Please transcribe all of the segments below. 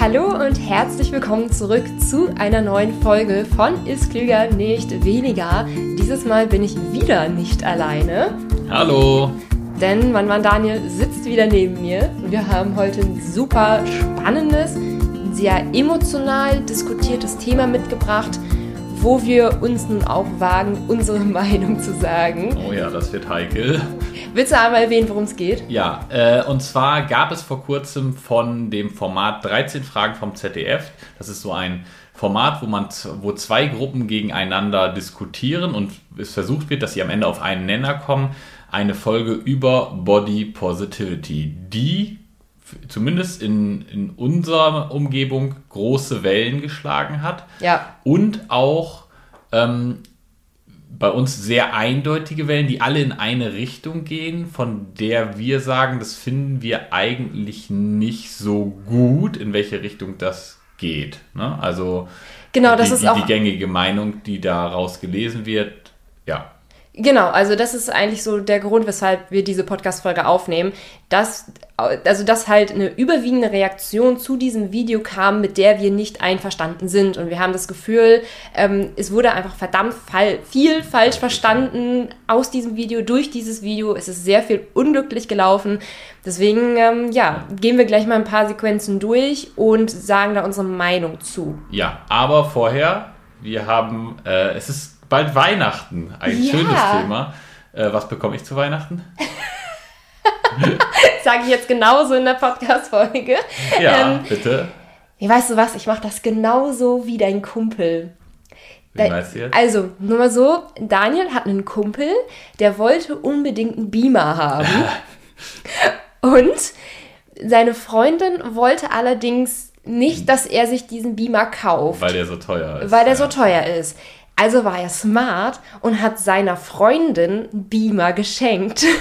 Hallo und herzlich willkommen zurück zu einer neuen Folge von Ist Klüger nicht weniger. Dieses Mal bin ich wieder nicht alleine. Hallo. Denn mein Mann Daniel sitzt wieder neben mir. Wir haben heute ein super spannendes, sehr emotional diskutiertes Thema mitgebracht, wo wir uns nun auch wagen, unsere Meinung zu sagen. Oh ja, das wird heikel. Willst du einmal erwähnen, worum es geht? Ja, äh, und zwar gab es vor kurzem von dem Format 13 Fragen vom ZDF, das ist so ein Format, wo man wo zwei Gruppen gegeneinander diskutieren und es versucht wird, dass sie am Ende auf einen Nenner kommen, eine Folge über Body Positivity, die zumindest in, in unserer Umgebung große Wellen geschlagen hat. Ja. Und auch ähm, bei uns sehr eindeutige Wellen, die alle in eine Richtung gehen, von der wir sagen, das finden wir eigentlich nicht so gut, in welche Richtung das geht. Ne? Also genau, das die, ist die, auch die gängige Meinung, die daraus gelesen wird. Ja, Genau, also das ist eigentlich so der Grund, weshalb wir diese Podcast-Folge aufnehmen, dass, also dass halt eine überwiegende Reaktion zu diesem Video kam, mit der wir nicht einverstanden sind. Und wir haben das Gefühl, ähm, es wurde einfach verdammt viel falsch verstanden aus diesem Video, durch dieses Video. Es ist sehr viel unglücklich gelaufen. Deswegen, ähm, ja, gehen wir gleich mal ein paar Sequenzen durch und sagen da unsere Meinung zu. Ja, aber vorher, wir haben, äh, es ist bald Weihnachten. Ein ja. schönes Thema. Äh, was bekomme ich zu Weihnachten? Sage ich jetzt genauso in der Podcast-Folge. Ja, ähm, bitte. Weißt du was? Ich mache das genauso wie dein Kumpel. Wie meinst du jetzt? Also, nur mal so: Daniel hat einen Kumpel, der wollte unbedingt einen Beamer haben. Und seine Freundin wollte allerdings nicht, dass er sich diesen Beamer kauft. Weil der so teuer ist. Weil der ja. so teuer ist. Also war er smart und hat seiner Freundin Beamer geschenkt.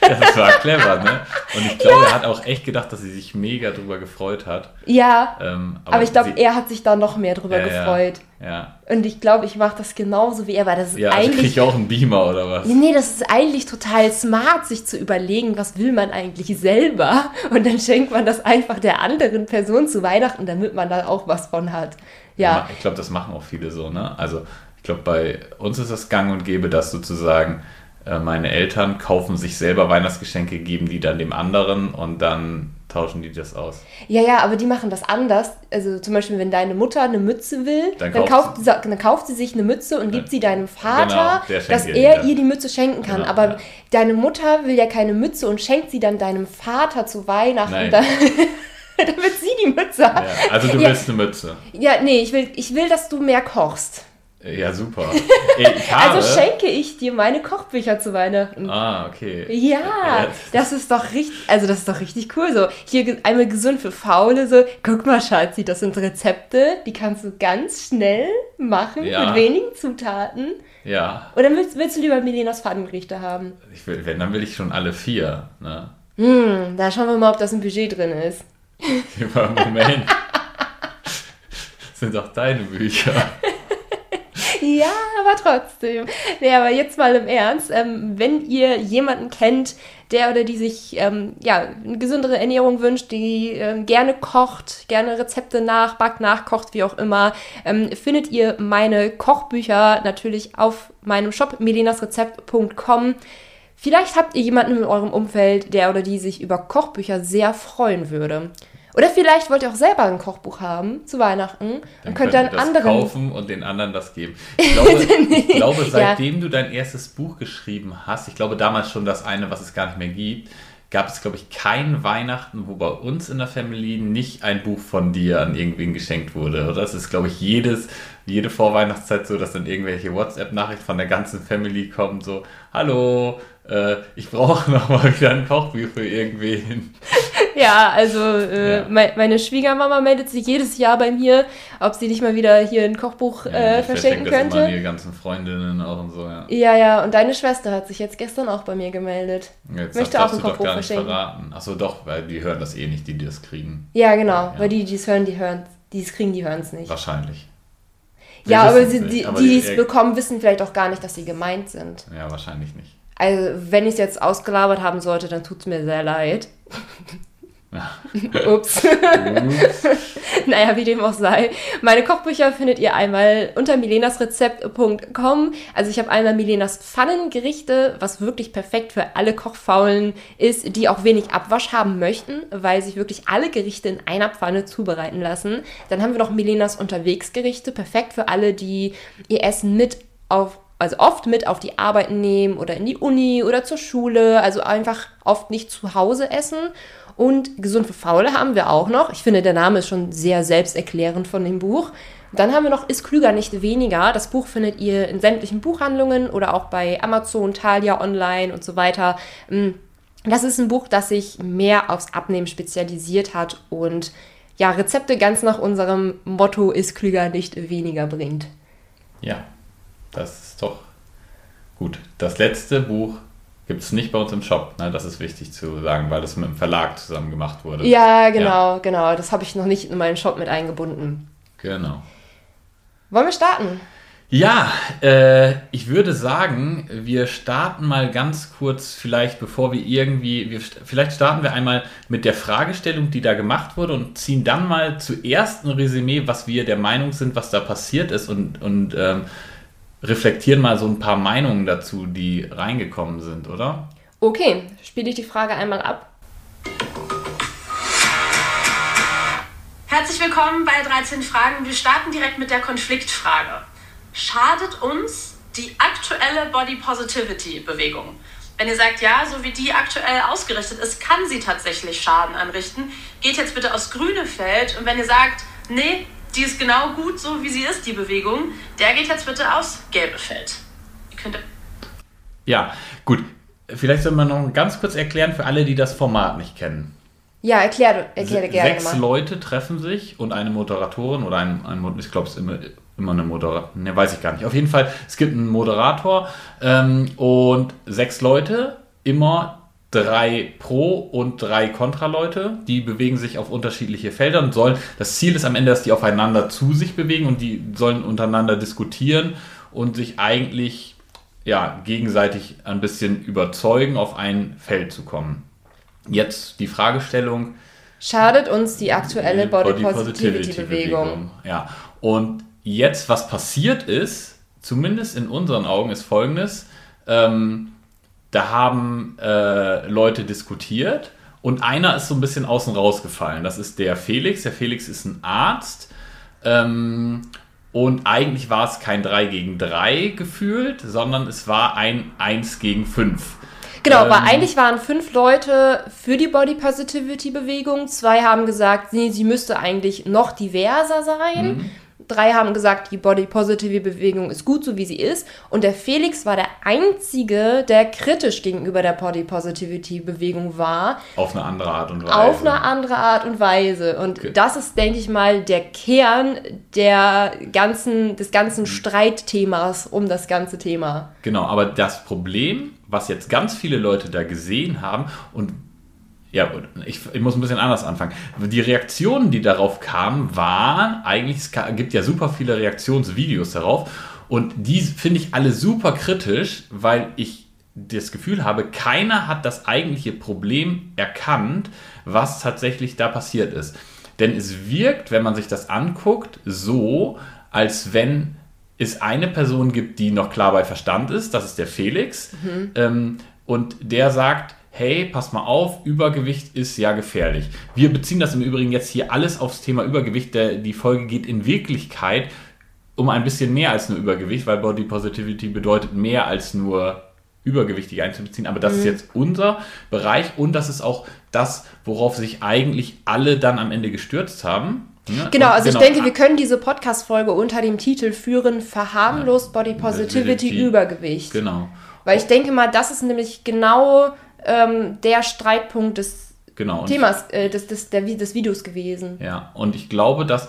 Das war clever, ne? Und ich glaube, ja. er hat auch echt gedacht, dass sie sich mega drüber gefreut hat. Ja. Ähm, aber, aber, ich glaube, er hat sich da noch mehr drüber ja, gefreut. Ja. ja. Und ich glaube, ich mache das genauso wie er, weil das ist ja, also eigentlich. Also kriege ich auch einen Beamer oder was? Nee, das ist eigentlich total smart, sich zu überlegen, was will man eigentlich selber. Und dann schenkt man das einfach der anderen Person zu Weihnachten, damit man da auch was von hat. Ja. Ich glaube, das machen auch viele so, ne? Also ich glaube, bei uns ist das gang und gäbe, dass sozusagen äh, meine Eltern kaufen sich selber Weihnachtsgeschenke, geben die dann dem anderen und dann tauschen die das aus. Ja, ja, aber die machen das anders. Also zum Beispiel, wenn deine Mutter eine Mütze will, dann, dann kauft, sie, dann kauft sie sich eine Mütze und gibt sie deinem Vater, genau, dass er ihr die Mütze schenken kann. Genau, aber ja. deine Mutter will ja keine Mütze und schenkt sie dann deinem Vater zu Weihnachten. Nein. damit sie die Mütze hat. Ja, also du willst eine Mütze. Ja, nee, ich will, ich will, dass du mehr kochst. Ja, super. also schenke ich dir meine Kochbücher zu Weihnachten. Ah, okay. Ja, das ist doch richtig, also das ist doch richtig cool. So, hier einmal gesund für Faule, so, guck mal, Schatzi, das sind Rezepte, die kannst du ganz schnell machen, ja. mit wenigen Zutaten. Ja. Oder willst, willst du lieber Milenas Pfannengerichte haben? Ich will, wenn, dann will ich schon alle vier, ne? Hm, da schauen wir mal, ob das ein Budget drin ist. Moment. das sind doch deine Bücher. ja, aber trotzdem. Nee, aber jetzt mal im Ernst. Ähm, wenn ihr jemanden kennt, der oder die sich ähm, ja, eine gesündere Ernährung wünscht, die ähm, gerne kocht, gerne Rezepte nachbackt, nachkocht, wie auch immer, ähm, findet ihr meine Kochbücher natürlich auf meinem Shop melinasrezept.com. Vielleicht habt ihr jemanden in eurem Umfeld, der oder die sich über Kochbücher sehr freuen würde. Oder vielleicht wollt ihr auch selber ein Kochbuch haben zu Weihnachten dann und könnt dann anderen kaufen und den anderen das geben. Ich glaube, ich glaube seitdem ja. du dein erstes Buch geschrieben hast, ich glaube damals schon das eine, was es gar nicht mehr gibt, gab es, glaube ich, kein Weihnachten, wo bei uns in der Family nicht ein Buch von dir an irgendwen geschenkt wurde. Oder es ist, glaube ich, jedes, jede Vorweihnachtszeit so, dass dann irgendwelche WhatsApp-Nachrichten von der ganzen Family kommen, so, hallo, äh, ich brauche nochmal wieder ein Kochbuch für irgendwen. Ja, also äh, ja. Me meine Schwiegermama meldet sich jedes Jahr bei mir, ob sie nicht mal wieder hier ein Kochbuch ja, äh, verschenken könnte. Das immer die ganzen Freundinnen auch und so, ja. Ja, ja, und deine Schwester hat sich jetzt gestern auch bei mir gemeldet. Jetzt Möchte auch ein Kochbuch doch verschenken. Verraten. Achso, doch, weil die hören das eh nicht, die, die das kriegen. Ja, genau, ja. weil die, die es hören, die hören, die es kriegen, die hören es nicht. Wahrscheinlich. Wir ja, aber sie, die, die es bekommen, wissen vielleicht auch gar nicht, dass sie gemeint sind. Ja, wahrscheinlich nicht. Also, wenn ich es jetzt ausgelabert haben sollte, dann tut es mir sehr leid. Ups. naja, wie dem auch sei. Meine Kochbücher findet ihr einmal unter milenasrezept.com. Also ich habe einmal Milenas Pfannengerichte, was wirklich perfekt für alle Kochfaulen ist, die auch wenig Abwasch haben möchten, weil sich wirklich alle Gerichte in einer Pfanne zubereiten lassen. Dann haben wir noch Milenas Unterwegsgerichte, perfekt für alle, die ihr Essen mit auf also oft mit auf die Arbeit nehmen oder in die Uni oder zur Schule, also einfach oft nicht zu Hause essen. Und Gesund für Faule haben wir auch noch. Ich finde, der Name ist schon sehr selbsterklärend von dem Buch. Dann haben wir noch Ist klüger, nicht weniger. Das Buch findet ihr in sämtlichen Buchhandlungen oder auch bei Amazon, Thalia Online und so weiter. Mm, das ist ein Buch, das sich mehr aufs Abnehmen spezialisiert hat und ja, Rezepte ganz nach unserem Motto Ist klüger, nicht weniger bringt. Ja, das ist gut. Das letzte Buch gibt es nicht bei uns im Shop. Ne? Das ist wichtig zu sagen, weil das mit dem Verlag zusammen gemacht wurde. Ja, genau, ja. genau. Das habe ich noch nicht in meinen Shop mit eingebunden. Genau. Wollen wir starten? Ja, äh, ich würde sagen, wir starten mal ganz kurz, vielleicht bevor wir irgendwie, wir, vielleicht starten wir einmal mit der Fragestellung, die da gemacht wurde und ziehen dann mal zuerst ein Resümee, was wir der Meinung sind, was da passiert ist und, und ähm, reflektieren mal so ein paar Meinungen dazu, die reingekommen sind, oder? Okay, spiele ich die Frage einmal ab. Herzlich willkommen bei 13 Fragen. Wir starten direkt mit der Konfliktfrage. Schadet uns die aktuelle Body Positivity Bewegung? Wenn ihr sagt, ja, so wie die aktuell ausgerichtet ist, kann sie tatsächlich Schaden anrichten, geht jetzt bitte aufs grüne Feld. Und wenn ihr sagt, nee, die ist genau gut so, wie sie ist, die Bewegung. Der geht jetzt bitte aufs gelbe Feld. Ihr könnt ja, gut. Vielleicht soll man noch ganz kurz erklären für alle, die das Format nicht kennen. Ja, erkläre, erkläre gerne. Sechs mal. Leute treffen sich und eine Moderatorin oder ein, ein ich glaube, es ist immer, immer eine Moderatorin, ne, weiß ich gar nicht. Auf jeden Fall, es gibt einen Moderator ähm, und sechs Leute, immer drei Pro- und drei Kontraleute. Die bewegen sich auf unterschiedliche Felder und sollen. Das Ziel ist am Ende, dass die aufeinander zu sich bewegen und die sollen untereinander diskutieren und sich eigentlich ja, gegenseitig ein bisschen überzeugen, auf ein Feld zu kommen. Jetzt die Fragestellung. Schadet uns die aktuelle Body, Body Positivity, Bewegung? Bewegung? Ja, und jetzt, was passiert ist, zumindest in unseren Augen, ist folgendes. Ähm, da haben äh, Leute diskutiert und einer ist so ein bisschen außen rausgefallen. Das ist der Felix. Der Felix ist ein Arzt. Ähm, und eigentlich war es kein 3 gegen 3 gefühlt, sondern es war ein 1 gegen 5. Genau, ähm, weil eigentlich waren fünf Leute für die Body Positivity Bewegung. Zwei haben gesagt, nee, sie müsste eigentlich noch diverser sein. Mhm. Drei haben gesagt, die Body Positive Bewegung ist gut, so wie sie ist. Und der Felix war der Einzige, der kritisch gegenüber der Body Positivity Bewegung war. Auf eine andere Art und Weise. Auf eine andere Art und Weise. Und okay. das ist, denke ich mal, der Kern der ganzen, des ganzen Streitthemas um das ganze Thema. Genau, aber das Problem, was jetzt ganz viele Leute da gesehen haben und ja, ich, ich, muss ein bisschen anders anfangen. Die Reaktionen, die darauf kamen, waren eigentlich, es gibt ja super viele Reaktionsvideos darauf und die finde ich alle super kritisch, weil ich das Gefühl habe, keiner hat das eigentliche Problem erkannt, was tatsächlich da passiert ist. Denn es wirkt, wenn man sich das anguckt, so, als wenn es eine Person gibt, die noch klar bei Verstand ist, das ist der Felix, mhm. ähm, und der sagt, hey, pass mal auf, Übergewicht ist ja gefährlich. Wir beziehen das im Übrigen jetzt hier alles aufs Thema Übergewicht. Der, die Folge geht in Wirklichkeit um ein bisschen mehr als nur Übergewicht, weil Body Positivity bedeutet mehr als nur übergewichtig einzubeziehen. Aber das mhm. ist jetzt unser Bereich und das ist auch das, worauf sich eigentlich alle dann am Ende gestürzt haben. Ja, genau, also genau. ich denke, wir können diese Podcast-Folge unter dem Titel führen, verharmlost Body Positivity Übergewicht. Genau. Weil ich denke mal, das ist nämlich genau ähm, der Streitpunkt des genau, Themas, äh, des, des, der, des Videos gewesen. Ja, und ich glaube, dass,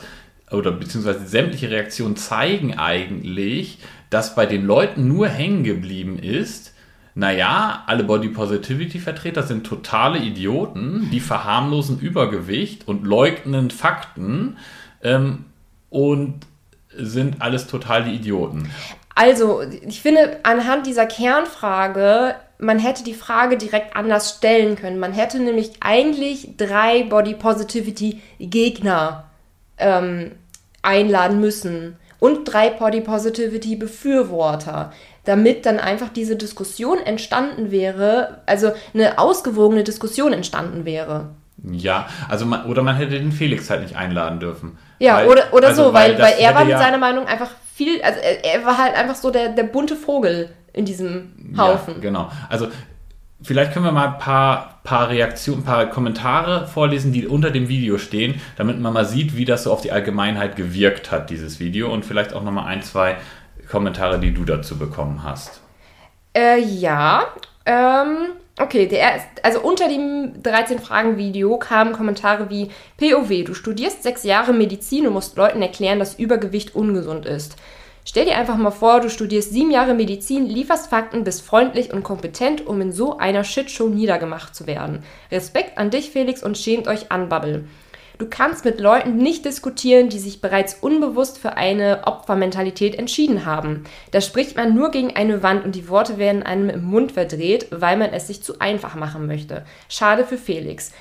oder beziehungsweise sämtliche Reaktionen zeigen eigentlich, dass bei den Leuten nur hängen geblieben ist, naja, alle Body Positivity Vertreter sind totale Idioten, die verharmlosen Übergewicht und leugnen Fakten ähm, und sind alles total die Idioten. Also, ich finde, anhand dieser Kernfrage man hätte die Frage direkt anders stellen können. Man hätte nämlich eigentlich drei Body Positivity Gegner ähm, einladen müssen und drei Body Positivity Befürworter, damit dann einfach diese Diskussion entstanden wäre, also eine ausgewogene Diskussion entstanden wäre. Ja, also man, oder man hätte den Felix halt nicht einladen dürfen. Ja, weil, oder, oder also so, weil, weil, weil er war mit ja seiner Meinung einfach viel, also er, er, war halt einfach so der, der bunte Vogel in diesem Haufen. Ja, genau. Also vielleicht können wir mal ein paar, paar Reaktionen, ein paar Kommentare vorlesen, die unter dem Video stehen, damit man mal sieht, wie das so auf die Allgemeinheit gewirkt hat, dieses Video. Und vielleicht auch nochmal ein, zwei Kommentare, die du dazu bekommen hast. Äh, ja. Ähm, okay, der also unter dem 13-Fragen-Video kamen Kommentare wie POW, du studierst sechs Jahre Medizin und musst Leuten erklären, dass Übergewicht ungesund ist. Stell dir einfach mal vor, du studierst sieben Jahre Medizin, lieferst Fakten, bist freundlich und kompetent, um in so einer Shitshow niedergemacht zu werden. Respekt an dich, Felix, und schämt euch an, Bubble. Du kannst mit Leuten nicht diskutieren, die sich bereits unbewusst für eine Opfermentalität entschieden haben. Da spricht man nur gegen eine Wand und die Worte werden einem im Mund verdreht, weil man es sich zu einfach machen möchte. Schade für Felix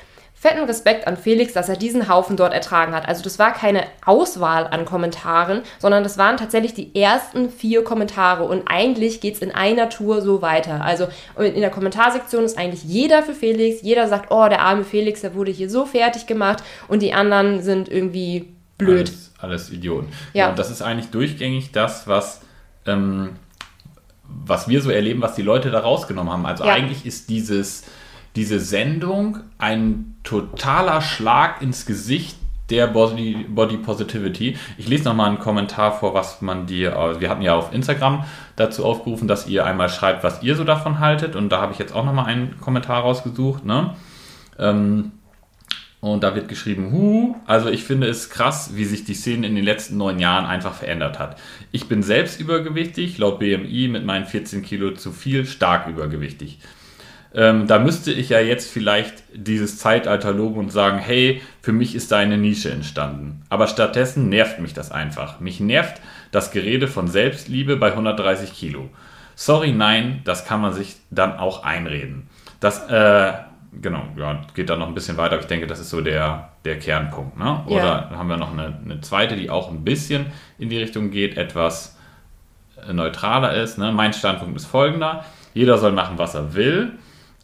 fetten Respekt an Felix, dass er diesen Haufen dort ertragen hat. Also das war keine Auswahl an Kommentaren, sondern das waren tatsächlich die ersten vier Kommentare. Und eigentlich geht es in einer Tour so weiter. Also in der Kommentarsektion ist eigentlich jeder für Felix. Jeder sagt, oh, der arme Felix, der wurde hier so fertig gemacht. Und die anderen sind irgendwie blöd. Alles, alles Idioten. Ja. ja. Und das ist eigentlich durchgängig das, was... Ähm, was wir so erleben, was die Leute da rausgenommen haben. Also ja. eigentlich ist dieses, diese Sendung ein totaler Schlag ins Gesicht der Body, Body Positivity. Ich lese nochmal einen Kommentar vor, was man dir, wir hatten ja auf Instagram dazu aufgerufen, dass ihr einmal schreibt, was ihr so davon haltet. Und da habe ich jetzt auch nochmal einen Kommentar rausgesucht. Ne? Ähm, und da wird geschrieben, hu, also ich finde es krass, wie sich die Szene in den letzten neun Jahren einfach verändert hat. Ich bin selbst übergewichtig, laut BMI mit meinen 14 Kilo zu viel, stark übergewichtig. Ähm, da müsste ich ja jetzt vielleicht dieses Zeitalter loben und sagen, hey, für mich ist da eine Nische entstanden. Aber stattdessen nervt mich das einfach. Mich nervt das Gerede von Selbstliebe bei 130 Kilo. Sorry, nein, das kann man sich dann auch einreden. Das, äh, genau, ja, geht dann noch ein bisschen weiter, aber ich denke, das ist so der, der Kernpunkt. Ne? Oder yeah. haben wir noch eine, eine zweite, die auch ein bisschen in die Richtung geht, etwas äh, neutraler ist. Ne? Mein Standpunkt ist folgender. Jeder soll machen, was er will.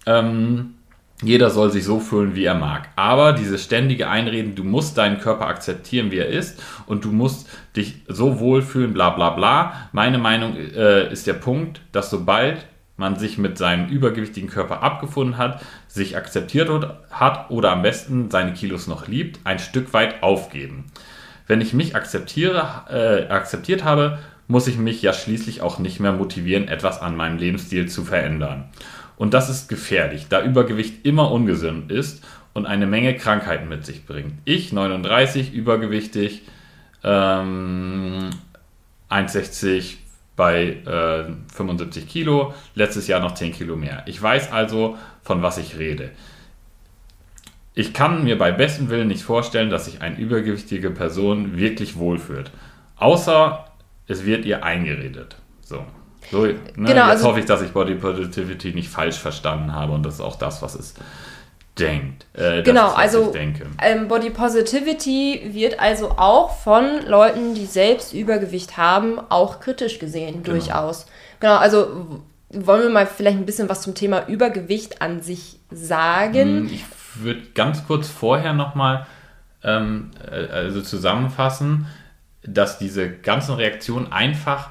Ähm, jeder soll sich so fühlen, wie er mag. Aber dieses ständige Einreden, du musst deinen Körper akzeptieren, wie er ist und du musst dich so wohlfühlen, bla bla bla. Meine Meinung äh, ist der Punkt, dass sobald man sich mit seinem übergewichtigen Körper abgefunden hat, sich akzeptiert hat oder am besten seine Kilos noch liebt, ein Stück weit aufgeben. Wenn ich mich akzeptiere, äh, akzeptiert habe, muss ich mich ja schließlich auch nicht mehr motivieren, etwas an meinem Lebensstil zu verändern. Und das ist gefährlich, da Übergewicht immer ungesund ist und eine Menge Krankheiten mit sich bringt. Ich, 39, übergewichtig, ähm, 1,60 bei äh, 75 Kilo, letztes Jahr noch 10 Kilo mehr. Ich weiß also, von was ich rede. Ich kann mir bei bestem Willen nicht vorstellen, dass sich eine übergewichtige Person wirklich wohlfühlt. Außer es wird ihr eingeredet. So. So, ne, genau, jetzt also, hoffe ich, dass ich Body Positivity nicht falsch verstanden habe und das ist auch das, was es denkt. Äh, genau, ist, also ähm, Body Positivity wird also auch von Leuten, die selbst Übergewicht haben, auch kritisch gesehen, genau. durchaus. Genau, also wollen wir mal vielleicht ein bisschen was zum Thema Übergewicht an sich sagen? Hm, ich würde ganz kurz vorher nochmal ähm, äh, also zusammenfassen, dass diese ganzen Reaktionen einfach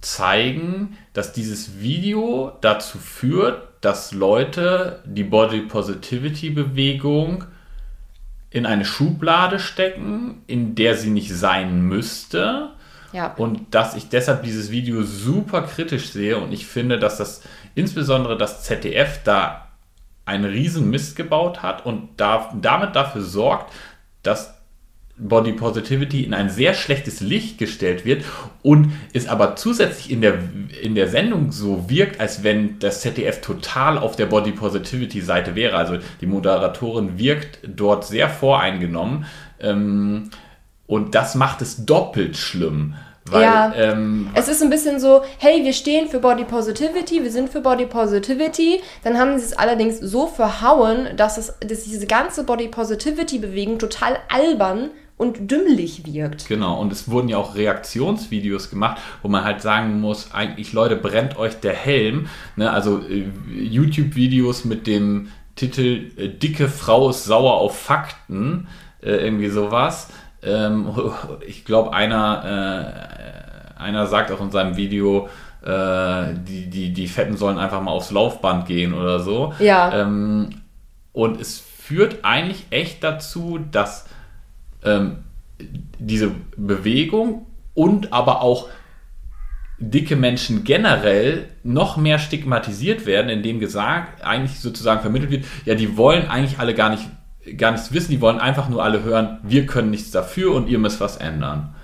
zeigen, dass dieses Video dazu führt, dass Leute die Body Positivity Bewegung in eine Schublade stecken, in der sie nicht sein müsste. Ja. Und dass ich deshalb dieses Video super kritisch sehe und ich finde, dass das insbesondere das ZDF da einen riesen Mist gebaut hat und da, damit dafür sorgt, dass Body Positivity in ein sehr schlechtes Licht gestellt wird und es aber zusätzlich in der, in der Sendung so wirkt, als wenn das ZDF total auf der Body Positivity Seite wäre. Also die Moderatorin wirkt dort sehr voreingenommen ähm, und das macht es doppelt schlimm, Weil, ja, ähm, es ist ein bisschen so, hey, wir stehen für Body Positivity, wir sind für Body Positivity. Dann haben sie es allerdings so verhauen, dass, es, dass diese ganze Body Positivity-Bewegung total albern und dümmlich wirkt. Genau, und es wurden ja auch Reaktionsvideos gemacht, wo man halt sagen muss, eigentlich Leute, brennt euch der Helm. Ne? Also äh, YouTube-Videos mit dem Titel äh, Dicke Frau ist sauer auf Fakten, äh, irgendwie sowas. Ähm, ich glaube, einer, äh, einer sagt auch in seinem Video, äh, die, die, die Fetten sollen einfach mal aufs Laufband gehen oder so. Ja. Ähm, und es führt eigentlich echt dazu, dass ähm, diese Bewegung und aber auch dicke Menschen generell noch mehr stigmatisiert werden, indem gesagt, eigentlich sozusagen vermittelt wird, ja, die wollen eigentlich alle gar nicht gar nichts wissen, die wollen einfach nur alle hören, wir können nichts dafür und ihr müsst was ändern.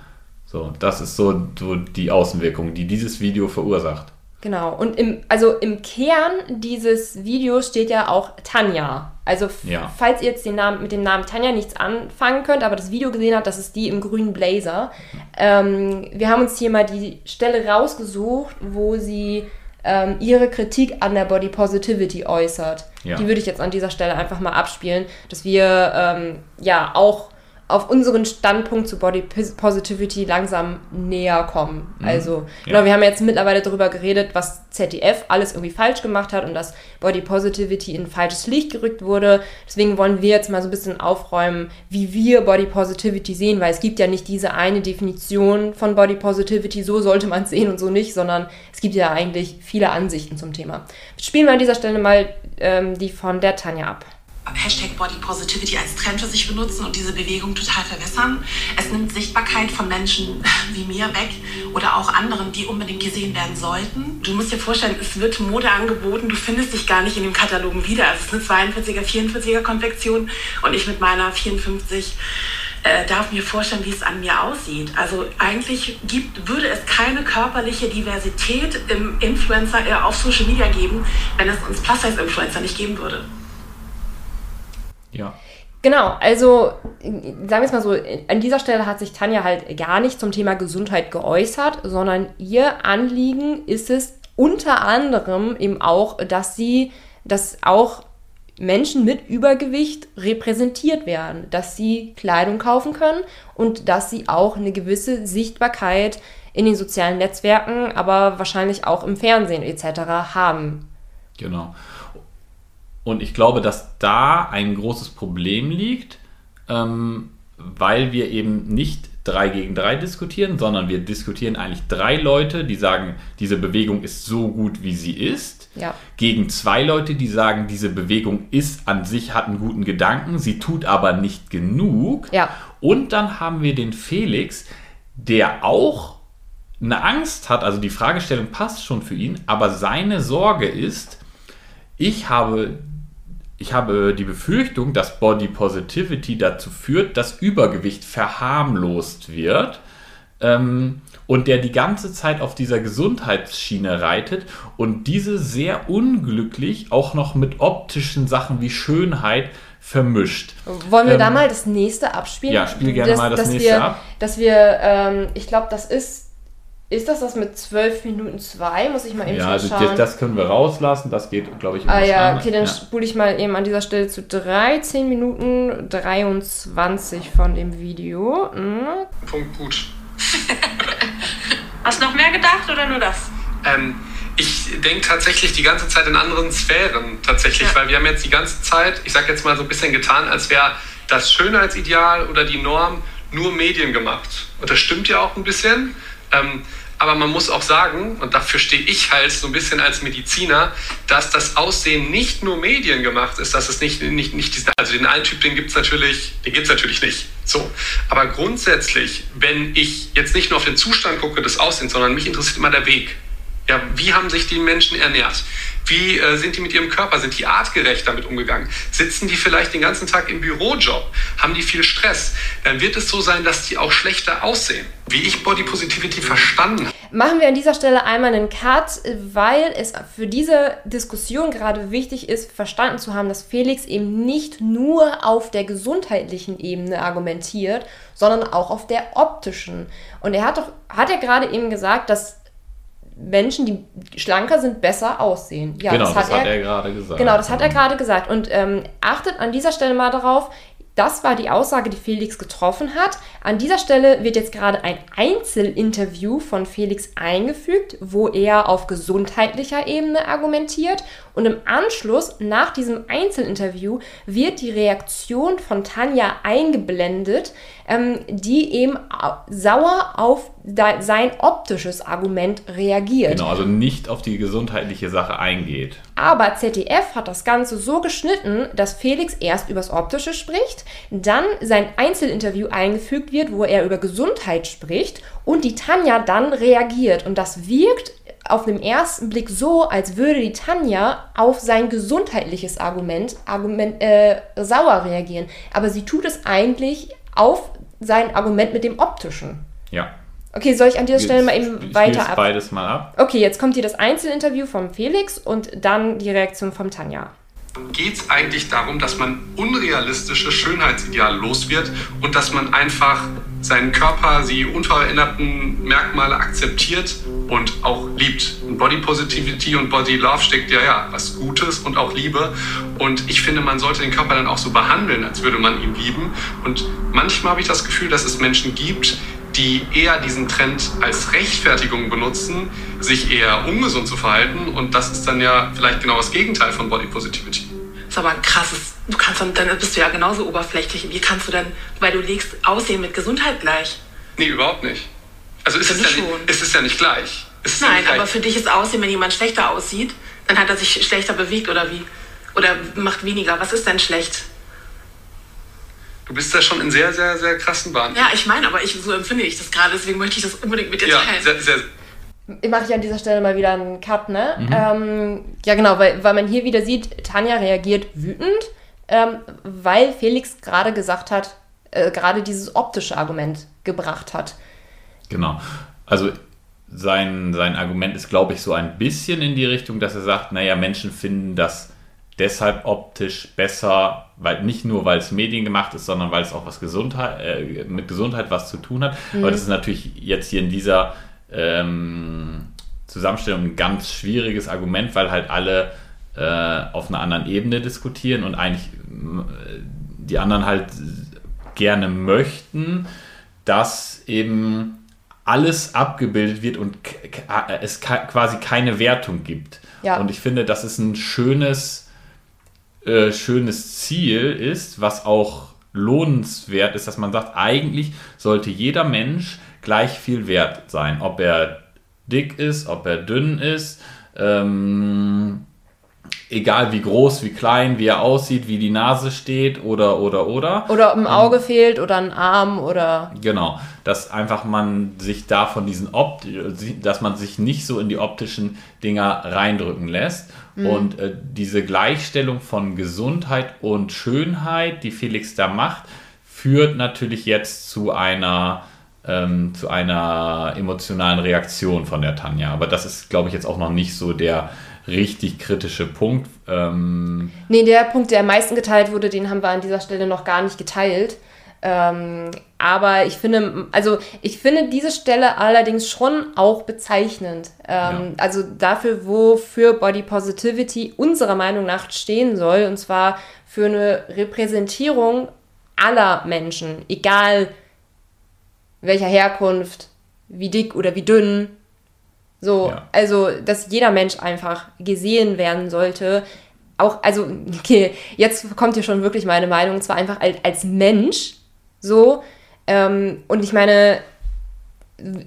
So, das ist so, so die Außenwirkung, die dieses Video verursacht. Genau. Und im, also im Kern dieses Videos steht ja auch Tanja. Also Ja. falls ihr jetzt den Namen, mit dem Namen Tanja nichts anfangen könnt, aber das Video gesehen habt, das ist die im grünen Blazer. Ähm, wir haben uns hier mal die Stelle rausgesucht, wo sie ähm, ihre Kritik an der Body Positivity äußert. Ja. Die würde ich jetzt an dieser Stelle einfach mal abspielen, dass wir ähm, ja auch auf unseren Standpunkt zu Body Pos- Positivity langsam näher kommen. Also, genau, Ja. wir haben jetzt mittlerweile darüber geredet, was ZDF alles irgendwie falsch gemacht hat und dass Body Positivity in falsches Licht gerückt wurde. Deswegen wollen wir jetzt mal so ein bisschen aufräumen, wie wir Body Positivity sehen, weil es gibt ja nicht diese eine Definition von Body Positivity, so sollte man es sehen und so nicht, sondern es gibt ja eigentlich viele Ansichten zum Thema. Spielen wir an dieser Stelle mal ähm, die von der Tanja ab. Hashtag Body Positivity als Trend für sich benutzen und diese Bewegung total verwässern. Es nimmt Sichtbarkeit von Menschen wie mir weg oder auch anderen, die unbedingt gesehen werden sollten. Du musst dir vorstellen, es wird Mode angeboten, du findest dich gar nicht in den Katalogen wieder. Es ist eine 42er, 44er Konfektion und ich mit meiner 54 äh, darf mir vorstellen, wie es an mir aussieht. Also eigentlich gibt, würde es keine körperliche Diversität im Influencer äh, auf Social Media geben, wenn es uns Plus-Size-Influencer nicht geben würde. Ja. Genau, also sagen wir es mal so, an dieser Stelle hat sich Tanja halt gar nicht zum Thema Gesundheit geäußert, sondern ihr Anliegen ist es unter anderem eben auch, dass sie, dass auch Menschen mit Übergewicht repräsentiert werden, dass sie Kleidung kaufen können und dass sie auch eine gewisse Sichtbarkeit in den sozialen Netzwerken, aber wahrscheinlich auch im Fernsehen etc. haben. Genau. Und ich glaube, dass da ein großes Problem liegt, ähm, weil wir eben nicht drei gegen drei diskutieren, sondern wir diskutieren eigentlich drei Leute, die sagen, diese Bewegung ist so gut, wie sie ist, Ja. gegen zwei Leute, die sagen, diese Bewegung ist an sich, hat einen guten Gedanken, sie tut aber nicht genug. Ja. Und dann haben wir den Felix, der auch eine Angst hat, also die Fragestellung passt schon für ihn, aber seine Sorge ist, ich habe, ich habe die Befürchtung, dass Body Positivity dazu führt, dass Übergewicht verharmlost wird ähm, und der die ganze Zeit auf dieser Gesundheitsschiene reitet und diese sehr unglücklich auch noch mit optischen Sachen wie Schönheit vermischt. Wollen wir da Ähm, mal das nächste abspielen? ja, spiel gerne mal das dass nächste wir, ab. Dass wir, ähm, ich glaube, das ist, ist das das mit 12 Minuten 2? Muss ich mal eben Ja, also schauen. das, das können wir rauslassen, das geht, glaube ich, um ah ja, okay, dann Ja. spule ich mal eben an dieser Stelle zu 13 Minuten 23 von dem Video. Hm. Punkt gut. Hast noch mehr gedacht oder nur das? Ähm, ich denke tatsächlich die ganze Zeit in anderen Sphären, tatsächlich, Ja. weil wir haben jetzt die ganze Zeit, ich sag jetzt mal so ein bisschen getan, als wäre das Schönheitsideal oder die Norm nur Medien gemacht. Und das stimmt ja auch ein bisschen. Ähm, aber man muss auch sagen, und dafür stehe ich halt so ein bisschen als Mediziner, dass das Aussehen nicht nur Medien gemacht ist, dass es nicht, nicht, nicht diesen, also den einen Typ, den gibt es natürlich, den gibt es natürlich nicht. So. Aber grundsätzlich, wenn ich jetzt nicht nur auf den Zustand gucke des Aussehens, sondern mich interessiert immer der Weg. Ja, wie haben sich die Menschen ernährt? Wie äh, sind die mit ihrem Körper? Sind die artgerecht damit umgegangen? Sitzen die vielleicht den ganzen Tag im Bürojob? Haben die viel Stress? Dann wird es so sein, dass die auch schlechter aussehen. Wie ich Body Positivity verstanden habe. machen wir an dieser Stelle einmal einen Cut, weil es für diese Diskussion gerade wichtig ist, verstanden zu haben, dass Felix eben nicht nur auf der gesundheitlichen Ebene argumentiert, sondern auch auf der optischen. Und er hat doch, hat er gerade eben gesagt, dass Menschen, die schlanker sind, besser aussehen. Ja, genau, das hat, das hat er, er, gerade gesagt. Genau, das hat er gerade gesagt. Und ähm, achtet an dieser Stelle mal darauf, das war die Aussage, die Felix getroffen hat. An dieser Stelle wird jetzt gerade ein Einzelinterview von Felix eingefügt, wo er auf gesundheitlicher Ebene argumentiert. Und im Anschluss, nach diesem Einzelinterview, wird die Reaktion von Tanja eingeblendet, ähm, die eben sauer auf sein optisches Argument reagiert. Genau, also nicht auf die gesundheitliche Sache eingeht. Aber ZDF hat das Ganze so geschnitten, dass Felix erst übers Optische spricht, dann sein Einzelinterview eingefügt wird, wo er über Gesundheit spricht und die Tanja dann reagiert. Und das wirkt auf den ersten Blick so, als würde die Tanja auf sein gesundheitliches Argument, Argument äh, sauer reagieren. Aber sie tut es eigentlich auf sein Argument mit dem optischen. Ja. Okay, soll ich an dieser Stelle mal eben weiter ab? beides mal ab. Okay, jetzt kommt hier das Einzelinterview vom Felix und dann die Reaktion vom Tanja. Geht es eigentlich darum, dass man unrealistische Schönheitsideale los wird und dass man einfach seinen Körper, die unveränderten Merkmale akzeptiert und auch liebt. Und Body Positivity und Body Love steckt ja, ja was Gutes und auch Liebe. Und ich finde, man sollte den Körper dann auch so behandeln, als würde man ihn lieben. Und manchmal habe ich das Gefühl, dass es Menschen gibt, die eher diesen Trend als Rechtfertigung benutzen, sich eher ungesund zu verhalten. Und das ist dann ja vielleicht genau das Gegenteil von Body Positivity. Ist aber ein krasses, du kannst dann, dann bist du ja genauso oberflächlich. Wie kannst du dann, weil du legst Aussehen mit Gesundheit gleich? Nee, überhaupt nicht. Also ist es, ja nicht, ist es ja nicht gleich. Nein, ja nicht aber für dich ist Aussehen, wenn jemand schlechter aussieht, dann hat er sich schlechter bewegt oder wie? Oder macht weniger. Was ist denn schlecht? Du bist da schon in sehr, sehr, sehr krassen Bahnen. Ja, ich meine, aber ich, so empfinde ich das gerade, deswegen möchte ich das unbedingt mit dir ja, teilen. Sehr, sehr, mache ich an dieser Stelle mal wieder einen Cut, ne? Mhm. Ähm, ja, genau, weil, weil man hier wieder sieht, Tanja reagiert wütend, ähm, weil Felix gerade gesagt hat, äh, gerade dieses optische Argument gebracht hat. Genau. Also sein, sein Argument ist, glaube ich, so ein bisschen in die Richtung, dass er sagt, naja, Menschen finden das deshalb optisch besser, weil nicht nur weil es Medien gemacht ist, sondern weil es auch was Gesundheit äh, mit Gesundheit was zu tun hat. Mhm. Aber das ist natürlich jetzt hier in dieser ähm, Zusammenstellung ein ganz schwieriges Argument, weil halt alle äh, auf einer anderen Ebene diskutieren und eigentlich äh, die anderen halt gerne möchten, dass eben alles abgebildet wird und es quasi keine Wertung gibt. Ja. Und ich finde, das ist ein schönes äh, schönes Ziel ist, was auch lohnenswert ist, dass man sagt, eigentlich sollte jeder Mensch gleich viel wert sein, ob er dick ist, ob er dünn ist, ähm, egal wie groß, wie klein, wie er aussieht, wie die Nase steht oder oder oder. Oder ob ein Auge ähm, fehlt oder ein Arm oder. Genau, dass einfach man sich da von diesen Opt dass man sich nicht so in die optischen Dinger reindrücken lässt Mhm. Und äh, diese Gleichstellung von Gesundheit und Schönheit, die Felix da macht, führt natürlich jetzt zu einer, ähm, zu einer emotionalen Reaktion von der Tanja. Aber das ist, glaube ich, jetzt auch noch nicht so der richtig kritische Punkt. Ähm nee, der Punkt, der am meisten geteilt wurde, den haben wir an dieser Stelle noch gar nicht geteilt. Ähm, aber ich finde, also ich finde diese Stelle allerdings schon auch bezeichnend. Ähm, ja. Also dafür, wofür Body Positivity unserer Meinung nach stehen soll, und zwar für eine Repräsentierung aller Menschen, egal welcher Herkunft, wie dick oder wie dünn. So, ja. also dass jeder Mensch einfach gesehen werden sollte. Auch, also, okay, jetzt kommt hier schon wirklich meine Meinung, und zwar einfach als, als Mensch so. Ähm, und ich meine,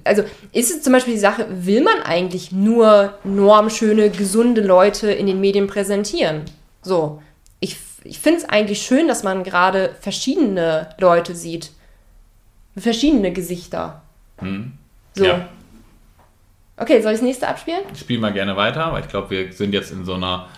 also ist es zum Beispiel die Sache, will man eigentlich nur normschöne, gesunde Leute in den Medien präsentieren? So. Ich, ich finde es eigentlich schön, dass man gerade verschiedene Leute sieht. Verschiedene Gesichter. Hm. So. Ja. Okay, soll ich das nächste abspielen? Ich spiele mal gerne weiter, weil ich glaube, wir sind jetzt in so einer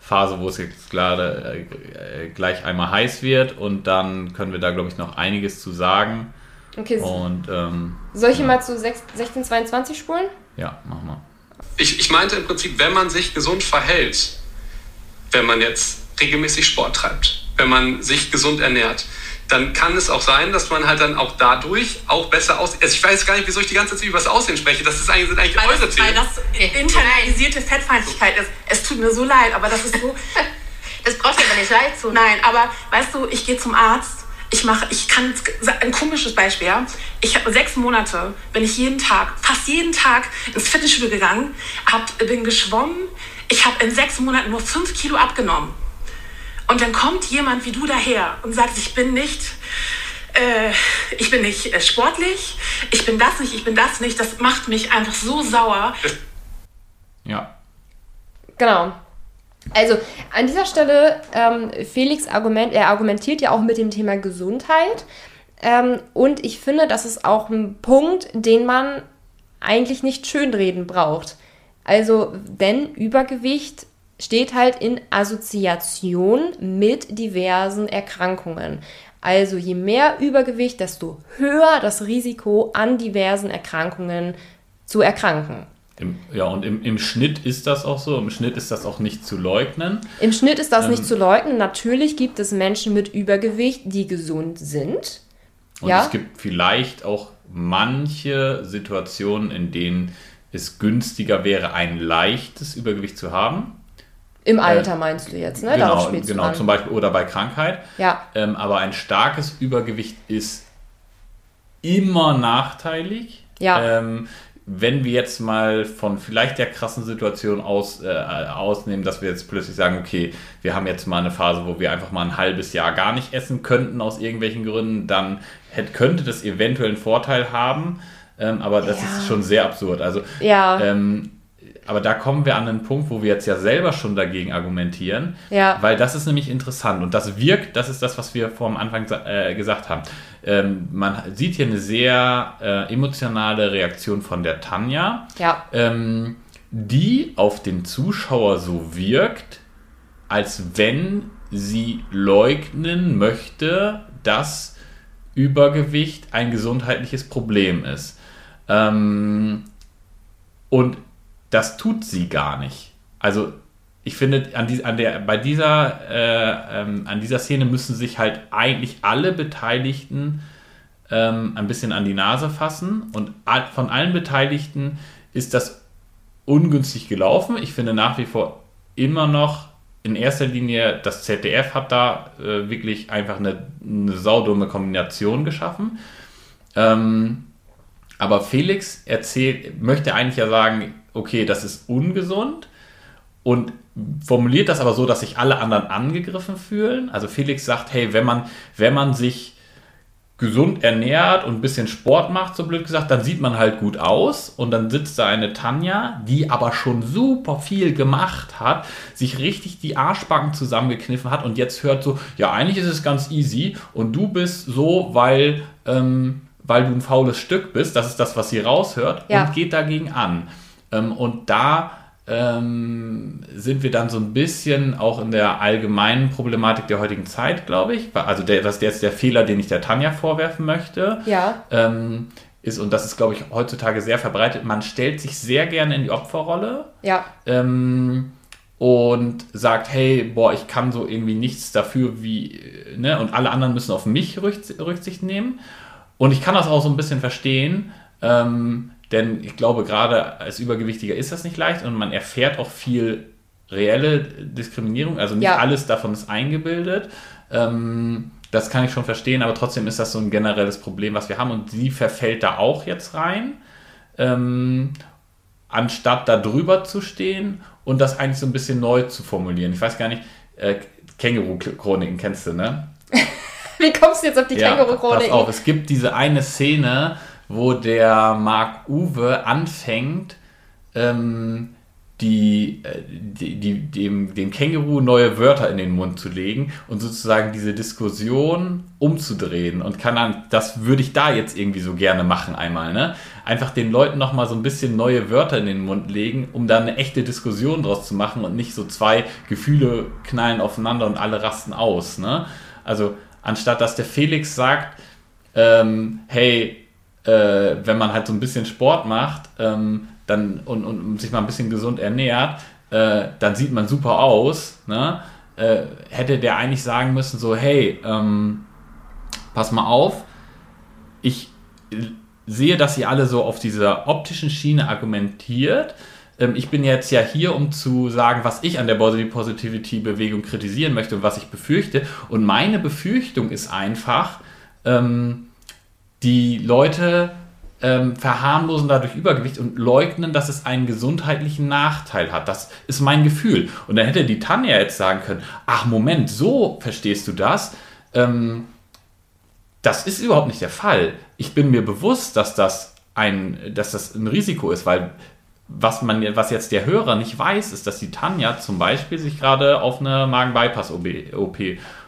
Phase, wo es jetzt gerade äh, gleich einmal heiß wird und dann können wir da, glaube ich, noch einiges zu sagen. Okay. Und, ähm, Soll ich ja. mal zu 1622 spulen? Ja, mach mal. Ich, ich meinte im Prinzip, wenn man sich gesund verhält, wenn man jetzt regelmäßig Sport treibt, wenn man sich gesund ernährt, dann kann es auch sein, dass man halt dann auch dadurch auch besser aussieht. Also ich weiß gar nicht, wieso ich die ganze Zeit über das Aussehen spreche. Das ist eigentlich, sind eigentlich weil eure das, Themen. Weil das internalisierte Fettfeindlichkeit ist. Es tut mir so leid, aber das ist so... das braucht ja aber nicht leid zu. Nein, aber weißt du, ich gehe zum Arzt ich mache, ich kann, ein komisches Beispiel, ja. Ich habe sechs Monate, bin ich jeden Tag, fast jeden Tag ins Fitnessstudio gegangen, hab, bin geschwommen. Ich habe in sechs Monaten nur fünf Kilo abgenommen. Und dann kommt jemand wie du daher und sagt, ich bin nicht, äh, ich bin nicht äh, sportlich, ich bin das nicht, ich bin das nicht. Das macht mich einfach so sauer. Ja. Genau. Also an dieser Stelle, ähm, Felix Argument, er argumentiert ja auch mit dem Thema Gesundheit. Ähm, und ich finde, das ist auch ein Punkt, den man eigentlich nicht schönreden braucht. Also, denn Übergewicht steht halt in Assoziation mit diversen Erkrankungen. Also je mehr Übergewicht, desto höher das Risiko an diversen Erkrankungen zu erkranken. Im, ja, und im, im Schnitt ist das auch so. Im Schnitt ist das auch nicht zu leugnen. Im Schnitt ist das ähm, nicht zu leugnen. Natürlich gibt es Menschen mit Übergewicht, die gesund sind. Und ja? es gibt vielleicht auch manche Situationen, in denen es günstiger wäre, ein leichtes Übergewicht zu haben. Im Alter äh, meinst du jetzt, ne? Genau, Darauf genau an. zum Beispiel oder bei Krankheit. Ja. Ähm, aber ein starkes Übergewicht ist immer nachteilig. Ja. Ähm, wenn wir jetzt mal von vielleicht der krassen Situation aus, äh, ausnehmen, dass wir jetzt plötzlich sagen, okay, wir haben jetzt mal eine Phase, wo wir einfach mal ein halbes Jahr gar nicht essen könnten aus irgendwelchen Gründen, dann hätte, könnte das eventuell einen Vorteil haben. Ähm, aber das ja. ist schon sehr absurd. Also ja. ähm, aber da kommen wir an einen Punkt, wo wir jetzt ja selber schon dagegen argumentieren, ja. weil das ist nämlich interessant und das wirkt, das ist das, was wir vor dem Anfang äh, gesagt haben. Ähm, man sieht hier eine sehr äh, emotionale Reaktion von der Tanja, ja. ähm, die auf den Zuschauer so wirkt, als wenn sie leugnen möchte, dass Übergewicht ein gesundheitliches Problem ist. Ähm, und das tut sie gar nicht. Also ich finde, an, die, an der, bei dieser, äh, ähm, an dieser Szene müssen sich halt eigentlich alle Beteiligten ähm, ein bisschen an die Nase fassen. Und von allen Beteiligten ist das ungünstig gelaufen. Ich finde nach wie vor immer noch in erster Linie, das ZDF hat da äh, wirklich einfach eine, eine saudumme Kombination geschaffen. Ähm, aber Felix erzählt, möchte eigentlich ja sagen, okay, das ist ungesund und formuliert das aber so, dass sich alle anderen angegriffen fühlen. Also Felix sagt, hey, wenn man, wenn man sich gesund ernährt und ein bisschen Sport macht, so blöd gesagt, dann sieht man halt gut aus. Und dann sitzt da eine Tanja, die aber schon super viel gemacht hat, sich richtig die Arschbacken zusammengekniffen hat und jetzt hört so, ja, eigentlich ist es ganz easy und du bist so, weil, ähm, weil du ein faules Stück bist, das ist das, was sie raushört ja. und geht dagegen an. Ähm, und da ähm, sind wir dann so ein bisschen auch in der allgemeinen Problematik der heutigen Zeit, glaube ich. Also der, das ist jetzt der Fehler, den ich der Tanja vorwerfen möchte. Ja. Ähm, ist, und das ist, glaube ich, heutzutage sehr verbreitet, man stellt sich sehr gerne in die Opferrolle. Ja. Ähm, und sagt, hey, boah, ich kann so irgendwie nichts dafür, wie, ne, und alle anderen müssen auf mich Rücksicht nehmen. Und ich kann das auch so ein bisschen verstehen, ähm, denn ich glaube, gerade als Übergewichtiger ist das nicht leicht und man erfährt auch viel reelle Diskriminierung. Also nicht ja. alles davon ist eingebildet. Ähm, das kann ich schon verstehen, aber trotzdem ist das so ein generelles Problem, was wir haben. Und sie verfällt da auch jetzt rein, ähm, anstatt da drüber zu stehen und das eigentlich so ein bisschen neu zu formulieren. Ich weiß gar nicht, äh, Känguru-Chroniken kennst du, ne? Wie kommst du jetzt auf die ja, Känguru-Chroniken? Pass auf, es gibt diese eine Szene, wo der Mark Uwe anfängt, ähm, die, äh, die, die, dem, dem Känguru neue Wörter in den Mund zu legen und sozusagen diese Diskussion umzudrehen. Und kann dann, das würde ich da jetzt irgendwie so gerne machen einmal, ne? Einfach den Leuten nochmal so ein bisschen neue Wörter in den Mund legen, um da eine echte Diskussion draus zu machen und nicht so zwei Gefühle knallen aufeinander und alle rasten aus, ne? Also, anstatt dass der Felix sagt, ähm, hey, äh, wenn man halt so ein bisschen Sport macht ähm, dann, und, und sich mal ein bisschen gesund ernährt, äh, dann sieht man super aus, ne? Äh, hätte der eigentlich sagen müssen, so, hey, ähm, pass mal auf, ich sehe, dass ihr alle so auf dieser optischen Schiene argumentiert. Ähm, ich bin jetzt ja hier, um zu sagen, was ich an der Body Positivity Bewegung kritisieren möchte und was ich befürchte. Und meine Befürchtung ist einfach, ähm, die Leute ähm, verharmlosen dadurch Übergewicht und leugnen, dass es einen gesundheitlichen Nachteil hat. Das ist mein Gefühl. Und dann hätte die Tanja jetzt sagen können, ach Moment, so verstehst du das? Ähm, das ist überhaupt nicht der Fall. Ich bin mir bewusst, dass das ein, dass das ein Risiko ist, weil was man, was jetzt der Hörer nicht weiß, ist, dass die Tanja zum Beispiel sich gerade auf eine Magen-Bypass-OP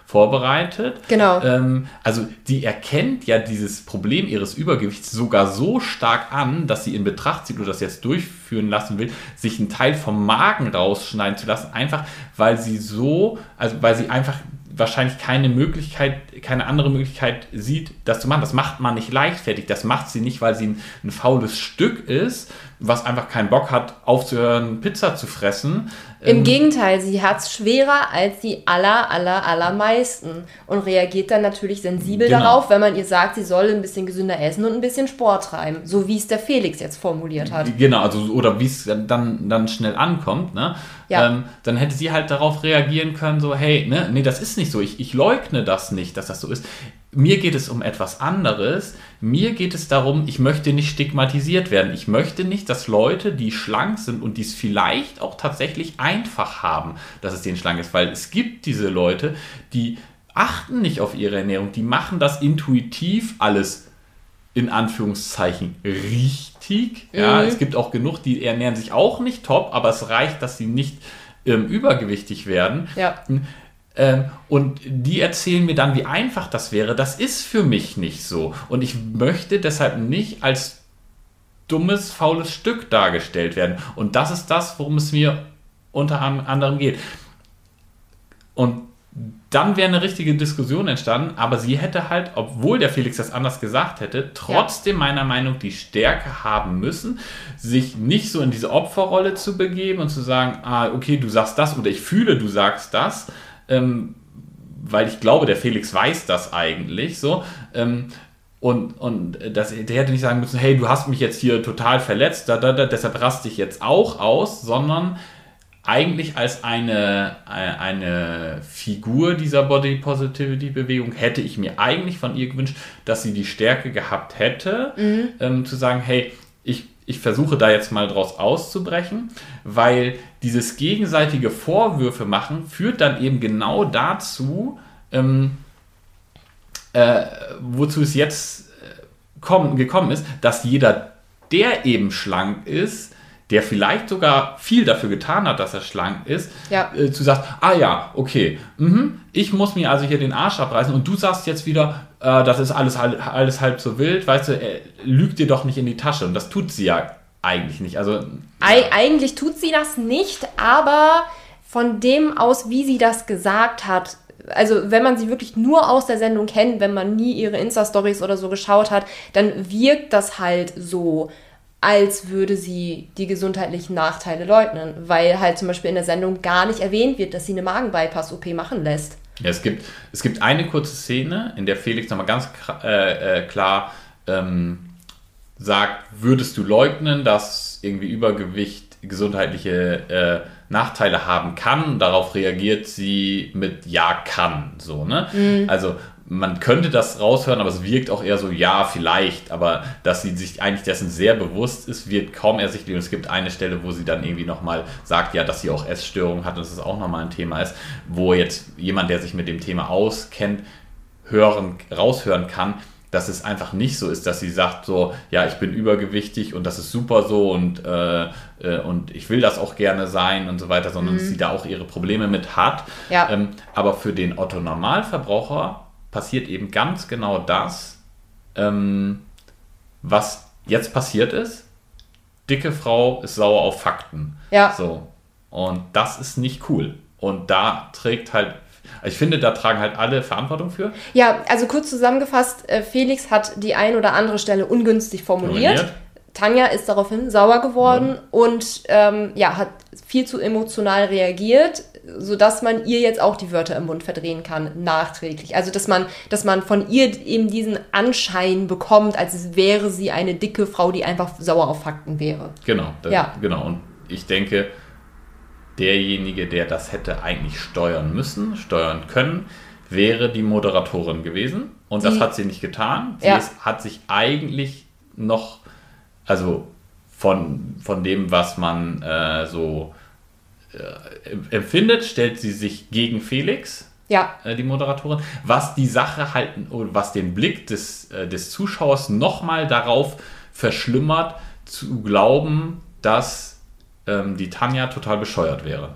vorbereitet. Genau. Ähm, also die erkennt ja dieses Problem ihres Übergewichts sogar so stark an, dass sie in Betracht zieht oder das jetzt durchführen lassen will, sich einen Teil vom Magen rausschneiden zu lassen, einfach weil sie so, also weil sie einfach wahrscheinlich keine Möglichkeit, keine andere Möglichkeit sieht, das zu machen. Das macht man nicht leichtfertig. Das macht sie nicht, weil sie ein, ein faules Stück ist, was einfach keinen Bock hat, aufzuhören, Pizza zu fressen. Im ähm, Gegenteil, sie hat es schwerer als die aller, aller, allermeisten und reagiert dann natürlich sensibel genau. darauf, wenn man ihr sagt, sie soll ein bisschen gesünder essen und ein bisschen Sport treiben, so wie es der Felix jetzt formuliert hat. Genau, also oder wie es dann, dann schnell ankommt, ne? Ja. Ähm, dann hätte sie halt darauf reagieren können, so, hey, ne, nee, das ist nicht so, ich, ich leugne das nicht, dass das so ist. Mir geht es um etwas anderes. Mir geht es darum, ich möchte nicht stigmatisiert werden. Ich möchte nicht, dass Leute, die schlank sind und die es vielleicht auch tatsächlich einfach haben, dass es denen schlank ist, weil es gibt diese Leute, die achten nicht auf ihre Ernährung, die machen das intuitiv alles in Anführungszeichen richtig. Ja, mhm. es gibt auch genug, die ernähren sich auch nicht top, aber es reicht, dass sie nicht ähm, übergewichtig werden. Ja. Ähm, und die erzählen mir dann, wie einfach das wäre. Das ist für mich nicht so. Und ich möchte deshalb nicht als dummes, faules Stück dargestellt werden. Und das ist das, worum es mir unter anderem geht. Und dann wäre eine richtige Diskussion entstanden, aber sie hätte halt, obwohl der Felix das anders gesagt hätte, trotzdem meiner Meinung die Stärke haben müssen, sich nicht so in diese Opferrolle zu begeben und zu sagen, ah, okay, du sagst das oder ich fühle, du sagst das, ähm, weil ich glaube, der Felix weiß das eigentlich so. Ähm, und, und das, der hätte nicht sagen müssen, hey, du hast mich jetzt hier total verletzt, da, da, da, deshalb raste ich jetzt auch aus, sondern eigentlich als eine, äh, eine Figur dieser Body Positivity Bewegung hätte ich mir eigentlich von ihr gewünscht, dass sie die Stärke gehabt hätte, mhm. ähm, zu sagen, hey, ich, ich versuche da jetzt mal draus auszubrechen, weil dieses gegenseitige Vorwürfe machen führt dann eben genau dazu, ähm, äh, wozu es jetzt äh, kommen, gekommen ist, dass jeder, der eben schlank ist, der vielleicht sogar viel dafür getan hat, dass er schlank ist, ja. äh, zu sagen, ah ja, okay, mh, ich muss mir also hier den Arsch abreißen und du sagst jetzt wieder, äh, das ist alles, alles halb so wild, weißt du, er lügt dir doch nicht in die Tasche und das tut sie ja eigentlich nicht. Also, ja. Eigentlich tut sie das nicht, aber von dem aus, wie sie das gesagt hat, also wenn man sie wirklich nur aus der Sendung kennt, wenn man nie ihre Insta-Stories oder so geschaut hat, dann wirkt das halt so als würde sie die gesundheitlichen Nachteile leugnen, weil halt zum Beispiel in der Sendung gar nicht erwähnt wird, dass sie eine Magenbypass-OP machen lässt. Ja, es gibt, es gibt eine kurze Szene, in der Felix nochmal ganz äh, äh, klar ähm, sagt, würdest du leugnen, dass irgendwie Übergewicht gesundheitliche äh, Nachteile haben kann? Darauf reagiert sie mit Ja kann. So, ne? Mhm. Also man könnte das raushören, aber es wirkt auch eher so, ja, vielleicht, aber dass sie sich eigentlich dessen sehr bewusst ist, wird kaum ersichtlich. Und es gibt eine Stelle, wo sie dann irgendwie nochmal sagt, ja, dass sie auch Essstörungen hat und dass es auch nochmal ein Thema ist, wo jetzt jemand, der sich mit dem Thema auskennt, hören, raushören kann, dass es einfach nicht so ist, dass sie sagt so, ja, ich bin übergewichtig und das ist super so und, äh, äh, und ich will das auch gerne sein und so weiter, sondern mhm. dass sie da auch ihre Probleme mit hat. Ja. Ähm, aber für den Otto Normalverbraucher passiert eben ganz genau das, ähm, was jetzt passiert ist. Dicke Frau ist sauer auf Fakten. Ja. So. Und das ist nicht cool. Und da trägt halt ich finde, da tragen halt alle Verantwortung für. Ja, also kurz zusammengefasst, äh, Felix hat die ein oder andere Stelle ungünstig formuliert. formuliert. Tanja ist daraufhin sauer geworden ja. und ähm, ja, hat viel zu emotional reagiert, sodass man ihr jetzt auch die Wörter im Mund verdrehen kann, nachträglich. Also, dass man, dass man von ihr eben diesen Anschein bekommt, als wäre sie eine dicke Frau, die einfach sauer auf Fakten wäre. Genau, das, ja. genau. Und ich denke, derjenige, der das hätte eigentlich steuern müssen, steuern können, wäre die Moderatorin gewesen. Und die, das hat sie nicht getan. Sie ja. ist, hat sich eigentlich noch also von, von dem, was man äh, so empfindet, stellt sie sich gegen Felix. Ja. Äh, die Moderatorin, was die Sache halt, was den Blick des, äh, des Zuschauers nochmal darauf verschlimmert, zu glauben, dass ähm, die Tanja total bescheuert wäre.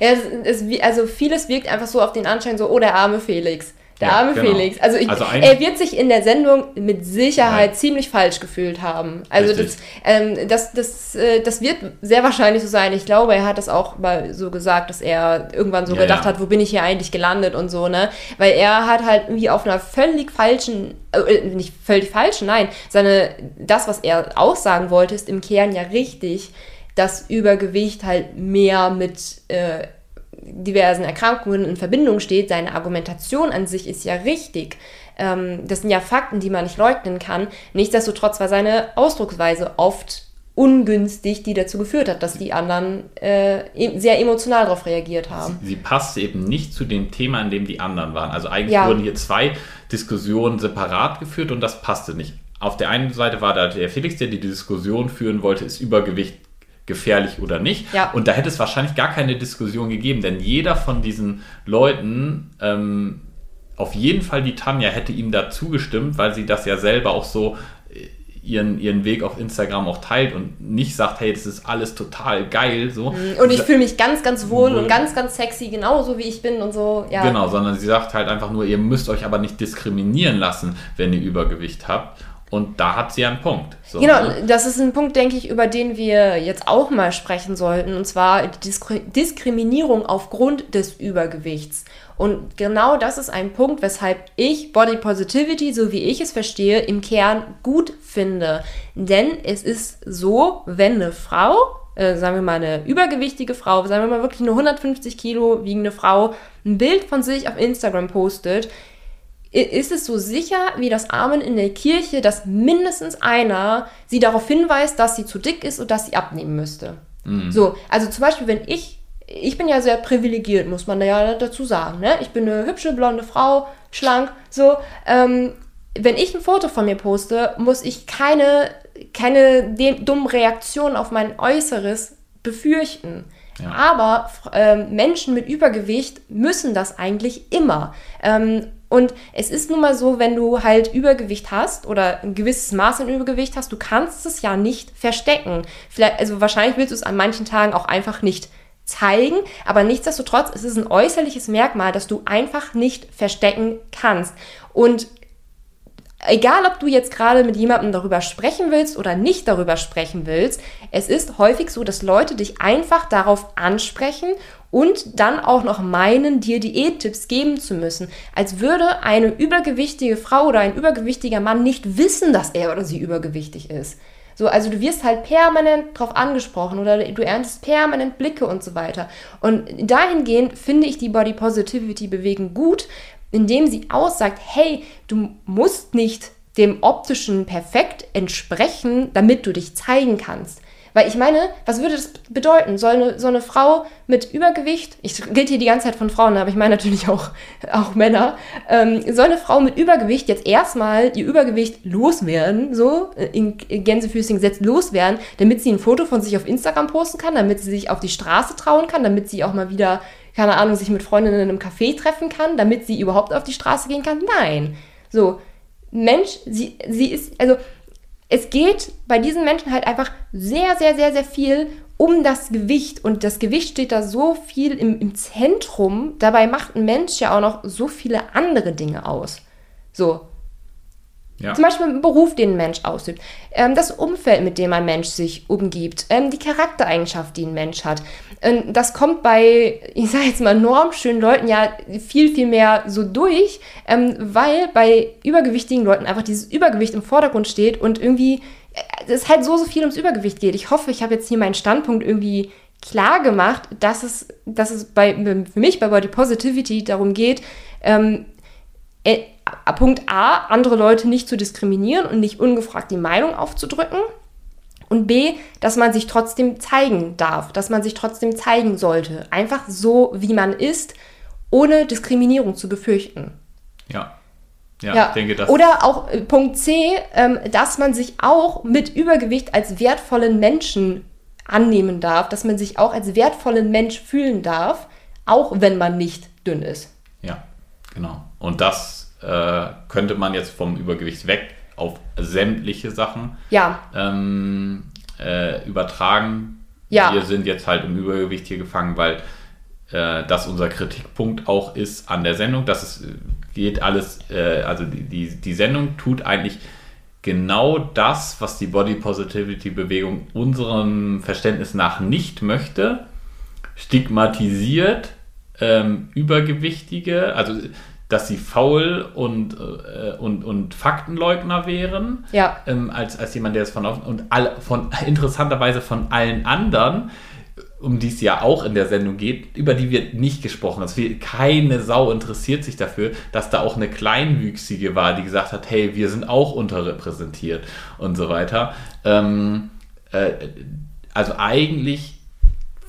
Ja, es, es, also vieles wirkt einfach so auf den Anschein so, oh, der arme Felix. Der ja, arme genau. Felix. Also, ich, also er wird sich in der Sendung mit Sicherheit ja. ziemlich falsch gefühlt haben. Also das, ähm, das, das, äh, das wird sehr wahrscheinlich so sein. Ich glaube, er hat das auch mal so gesagt, dass er irgendwann so ja, gedacht hat, wo bin ich hier eigentlich gelandet und so, ne? Weil er hat halt irgendwie auf einer völlig falschen, äh, nicht völlig falschen, nein, seine, das, was er aussagen wollte, ist im Kern ja richtig, dass Übergewicht halt mehr mit äh, diversen Erkrankungen in Verbindung steht. Seine Argumentation an sich ist ja richtig. Ähm, das sind ja Fakten, die man nicht leugnen kann. Nichtsdestotrotz war seine Ausdrucksweise oft ungünstig, die dazu geführt hat, dass die anderen äh, e-, sehr emotional darauf reagiert haben. Sie, sie passte eben nicht zu dem Thema, in dem die anderen waren. Also eigentlich ja. wurden hier zwei Diskussionen separat geführt und das passte nicht. Auf der einen Seite war da der Felix, der die Diskussion führen wollte, ist Übergewicht gefährlich oder nicht. Ja. Und da hätte es wahrscheinlich gar keine Diskussion gegeben, denn jeder von diesen Leuten, ähm, auf jeden Fall die Tanja, hätte ihm da zugestimmt, weil sie das ja selber auch so äh, ihren, ihren Weg auf Instagram auch teilt und nicht sagt, hey, das ist alles total geil. So. Mhm. Und ich fühle mich ganz, ganz wohl, wohl, und ganz, ganz sexy, genauso wie ich bin und so. Ja. Genau, sondern sie sagt halt einfach nur, ihr müsst euch aber nicht diskriminieren lassen, wenn ihr Übergewicht habt. Und da hat sie einen Punkt. So, genau, ne? das ist ein Punkt, denke ich, über den wir jetzt auch mal sprechen sollten. Und zwar die Diskri Diskriminierung aufgrund des Übergewichts. Und genau das ist ein Punkt, weshalb ich Body Positivity, so wie ich es verstehe, im Kern gut finde. Denn es ist so, wenn eine Frau, äh, sagen wir mal eine übergewichtige Frau, sagen wir mal wirklich eine 150 Kilo wiegende Frau, ein Bild von sich auf Instagram postet, ist es so sicher wie das Amen in der Kirche, dass mindestens einer sie darauf hinweist, dass sie zu dick ist und dass sie abnehmen müsste. Mhm. So, also zum Beispiel, wenn ich, ich bin ja sehr privilegiert, muss man ja dazu sagen, ne? Ich bin eine hübsche blonde Frau, schlank, so. Ähm, wenn ich ein Foto von mir poste, muss ich keine, keine dummen Reaktionen auf mein Äußeres befürchten. Ja. Aber ähm, Menschen mit Übergewicht müssen das eigentlich immer. Ähm, und es ist nun mal so, wenn du halt Übergewicht hast oder ein gewisses Maß an Übergewicht hast, du kannst es ja nicht verstecken. Vielleicht, also wahrscheinlich willst du es an manchen Tagen auch einfach nicht zeigen, aber nichtsdestotrotz ist es ein äußerliches Merkmal, das du einfach nicht verstecken kannst. Und egal ob du jetzt gerade mit jemandem darüber sprechen willst oder nicht darüber sprechen willst, es ist häufig so, dass Leute dich einfach darauf ansprechen und dann auch noch meinen, dir Diättipps geben zu müssen, als würde eine übergewichtige Frau oder ein übergewichtiger Mann nicht wissen, dass er oder sie übergewichtig ist. So, also du wirst halt permanent drauf angesprochen oder du erntest permanent Blicke und so weiter. Und dahingehend finde ich die Body Positivity Bewegung gut, indem sie aussagt, hey, du musst nicht dem optischen perfekt entsprechen, damit du dich zeigen kannst. Weil ich meine, was würde das bedeuten? Soll eine, so eine Frau mit Übergewicht, ich rede hier die ganze Zeit von Frauen, aber ich meine natürlich auch, auch Männer, ähm, soll eine Frau mit Übergewicht jetzt erstmal ihr Übergewicht loswerden, so in, in Gänsefüßchen gesetzt loswerden, damit sie ein Foto von sich auf Instagram posten kann, damit sie sich auf die Straße trauen kann, damit sie auch mal wieder, keine Ahnung, sich mit Freundinnen in einem Café treffen kann, damit sie überhaupt auf die Straße gehen kann? Nein. So, Mensch, sie, sie ist, also es geht bei diesen Menschen halt einfach sehr, sehr, sehr, sehr viel um das Gewicht. Und das Gewicht steht da so viel im, im Zentrum. Dabei macht ein Mensch ja auch noch so viele andere Dinge aus. So. Ja. Zum Beispiel ein Beruf, den ein Mensch ausübt, ähm, das Umfeld, mit dem ein Mensch sich umgibt, ähm, die Charaktereigenschaft, die ein Mensch hat. Ähm, das kommt bei, ich sage jetzt mal, normschönen Leuten ja viel, viel mehr so durch, weil bei übergewichtigen Leuten einfach dieses Übergewicht im Vordergrund steht und irgendwie äh, es halt so, so viel ums Übergewicht geht. Ich hoffe, ich habe jetzt hier meinen Standpunkt irgendwie klar gemacht, dass es, dass es bei, für mich bei Body Positivity darum geht, äh, Punkt A, andere Leute nicht zu diskriminieren und nicht ungefragt die Meinung aufzudrücken. Und B, dass man sich trotzdem zeigen darf, dass man sich trotzdem zeigen sollte. Einfach so, wie man ist, ohne Diskriminierung zu befürchten. Ja. Ja, ja. denke das. Oder auch äh, Punkt C, ähm, dass man sich auch mit Übergewicht als wertvollen Menschen annehmen darf, dass man sich auch als wertvollen Mensch fühlen darf, auch wenn man nicht dünn ist. Ja, genau. Und das äh, könnte man jetzt vom Übergewicht weg auf sämtliche Sachen ja. ähm, äh, übertragen. Ja. Wir sind jetzt halt im Übergewicht hier gefangen, weil äh, das unser Kritikpunkt auch ist an der Sendung. Das ist, geht alles, äh, also die, die, die Sendung tut eigentlich genau das, was die Body Positivity Bewegung unserem Verständnis nach nicht möchte. Stigmatisiert ähm, Übergewichtige, also dass sie faul und, äh, und, und Faktenleugner wären, ja. ähm, als, als jemand, der es von und all, von interessanterweise von allen anderen, um die es ja auch in der Sendung geht, über die wird nicht gesprochen. Es wird keine Sau interessiert sich dafür, dass da auch eine Kleinwüchsige war, die gesagt hat, hey, wir sind auch unterrepräsentiert und so weiter. Ähm, äh, also eigentlich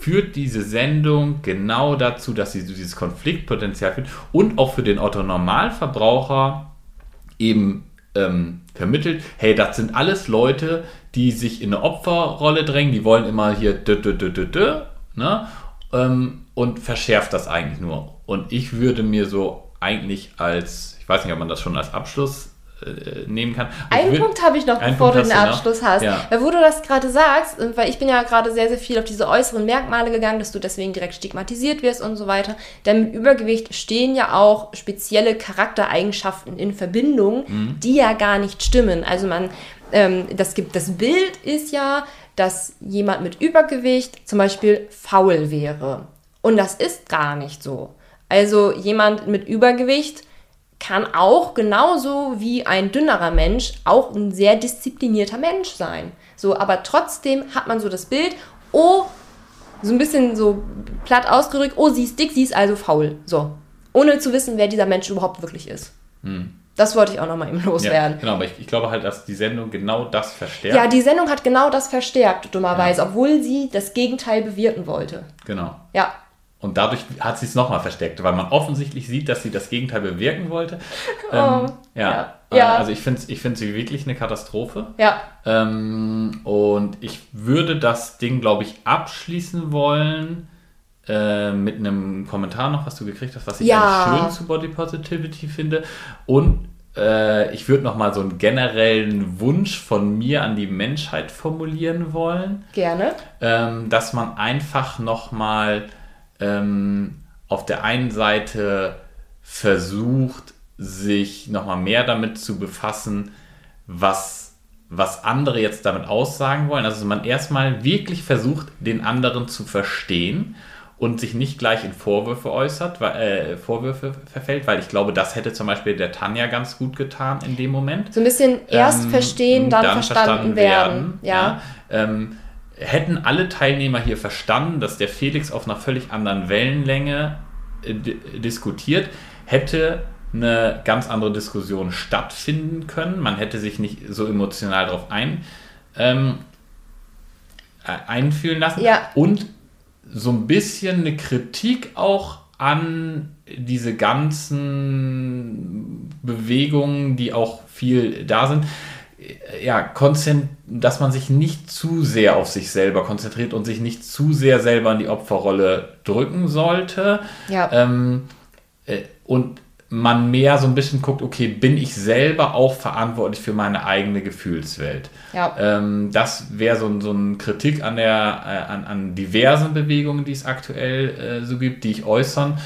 führt diese Sendung genau dazu, dass sie dieses Konfliktpotenzial führt und auch für den Otto Normalverbraucher eben ähm, vermittelt, hey, das sind alles Leute, die sich in eine Opferrolle drängen, die wollen immer hier dö, dö, dö, dö, dö, ne? Ähm, und verschärft das eigentlich nur. Und ich würde mir so eigentlich als, ich weiß nicht, ob man das schon als Abschluss nehmen kann. Einen würd, Punkt habe ich noch, bevor Punkt du den Abschluss noch? hast. Ja. Weil wo du das gerade sagst, weil ich bin ja gerade sehr, sehr viel auf diese äußeren Merkmale gegangen, dass du deswegen direkt stigmatisiert wirst und so weiter. Denn mit Übergewicht stehen ja auch spezielle Charaktereigenschaften in Verbindung, mhm. die ja gar nicht stimmen. Also man, ähm, das gibt, das Bild ist ja, dass jemand mit Übergewicht zum Beispiel faul wäre. Und das ist gar nicht so. Also jemand mit Übergewicht kann auch genauso wie ein dünnerer Mensch auch ein sehr disziplinierter Mensch sein. So, aber trotzdem hat man so das Bild, oh, so ein bisschen so platt ausgedrückt, oh, sie ist dick, sie ist also faul. So. Ohne zu wissen, wer dieser Mensch überhaupt wirklich ist. Hm. Das wollte ich auch nochmal eben loswerden. Ja, genau, aber ich, ich, glaube halt, dass die Sendung genau das verstärkt. Ja, die Sendung hat genau das verstärkt, dummerweise, ja. obwohl sie das Gegenteil bewirken wollte. Genau. Ja. Und dadurch hat sie es nochmal versteckt, weil man offensichtlich sieht, dass sie das Gegenteil bewirken wollte. Oh, ähm, ja. ja. Äh. Also ich finde ich find sie wirklich eine Katastrophe. Ja. Ähm, und ich würde das Ding, glaube ich, abschließen wollen äh, mit einem Kommentar noch, was du gekriegt hast, was ich ja. schön zu Body Positivity finde. Und äh, ich würde nochmal so einen generellen Wunsch von mir an die Menschheit formulieren wollen. Gerne. Ähm, dass man einfach nochmal mal ähm, auf der einen Seite versucht, sich nochmal mehr damit zu befassen, was, was andere jetzt damit aussagen wollen. Also man erstmal wirklich versucht, den anderen zu verstehen und sich nicht gleich in Vorwürfe äußert, äh, Vorwürfe verfällt, weil ich glaube, das hätte zum Beispiel der Tanja ganz gut getan in dem Moment. So ein bisschen erst ähm, verstehen, dann, dann verstanden, verstanden, werden. werden. Ja. ja ähm, hätten alle Teilnehmer hier verstanden, dass der Felix auf einer völlig anderen Wellenlänge äh, diskutiert, hätte eine ganz andere Diskussion stattfinden können. Man hätte sich nicht so emotional darauf ein, ähm, äh, einfühlen lassen. Ja. Und so ein bisschen eine Kritik auch an diese ganzen Bewegungen, die auch viel da sind ja, dass man sich nicht zu sehr auf sich selber konzentriert und sich nicht zu sehr selber in die Opferrolle drücken sollte. Ja. Ähm, äh, und man mehr so ein bisschen guckt, okay, bin ich selber auch verantwortlich für meine eigene Gefühlswelt? Ja. Ähm, das wäre so, so eine Kritik an, der, äh, an, an diversen Bewegungen, die es aktuell äh, so gibt, die ich äußern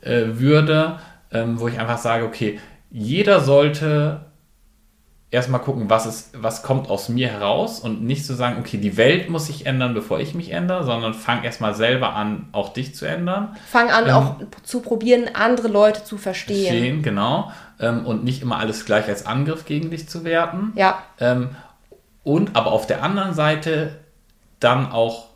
äh, würde, ähm, wo ich einfach sage, okay, jeder sollte erstmal gucken, was, ist, was kommt aus mir heraus und nicht zu so sagen, okay, die Welt muss sich ändern, bevor ich mich ändere, sondern fang erstmal selber an, auch dich zu ändern. Fang an, ähm, auch zu probieren, andere Leute zu verstehen. Verstehen, genau. Ähm, und nicht immer alles gleich als Angriff gegen dich zu werten. Ja. Ähm, und aber auf der anderen Seite dann auch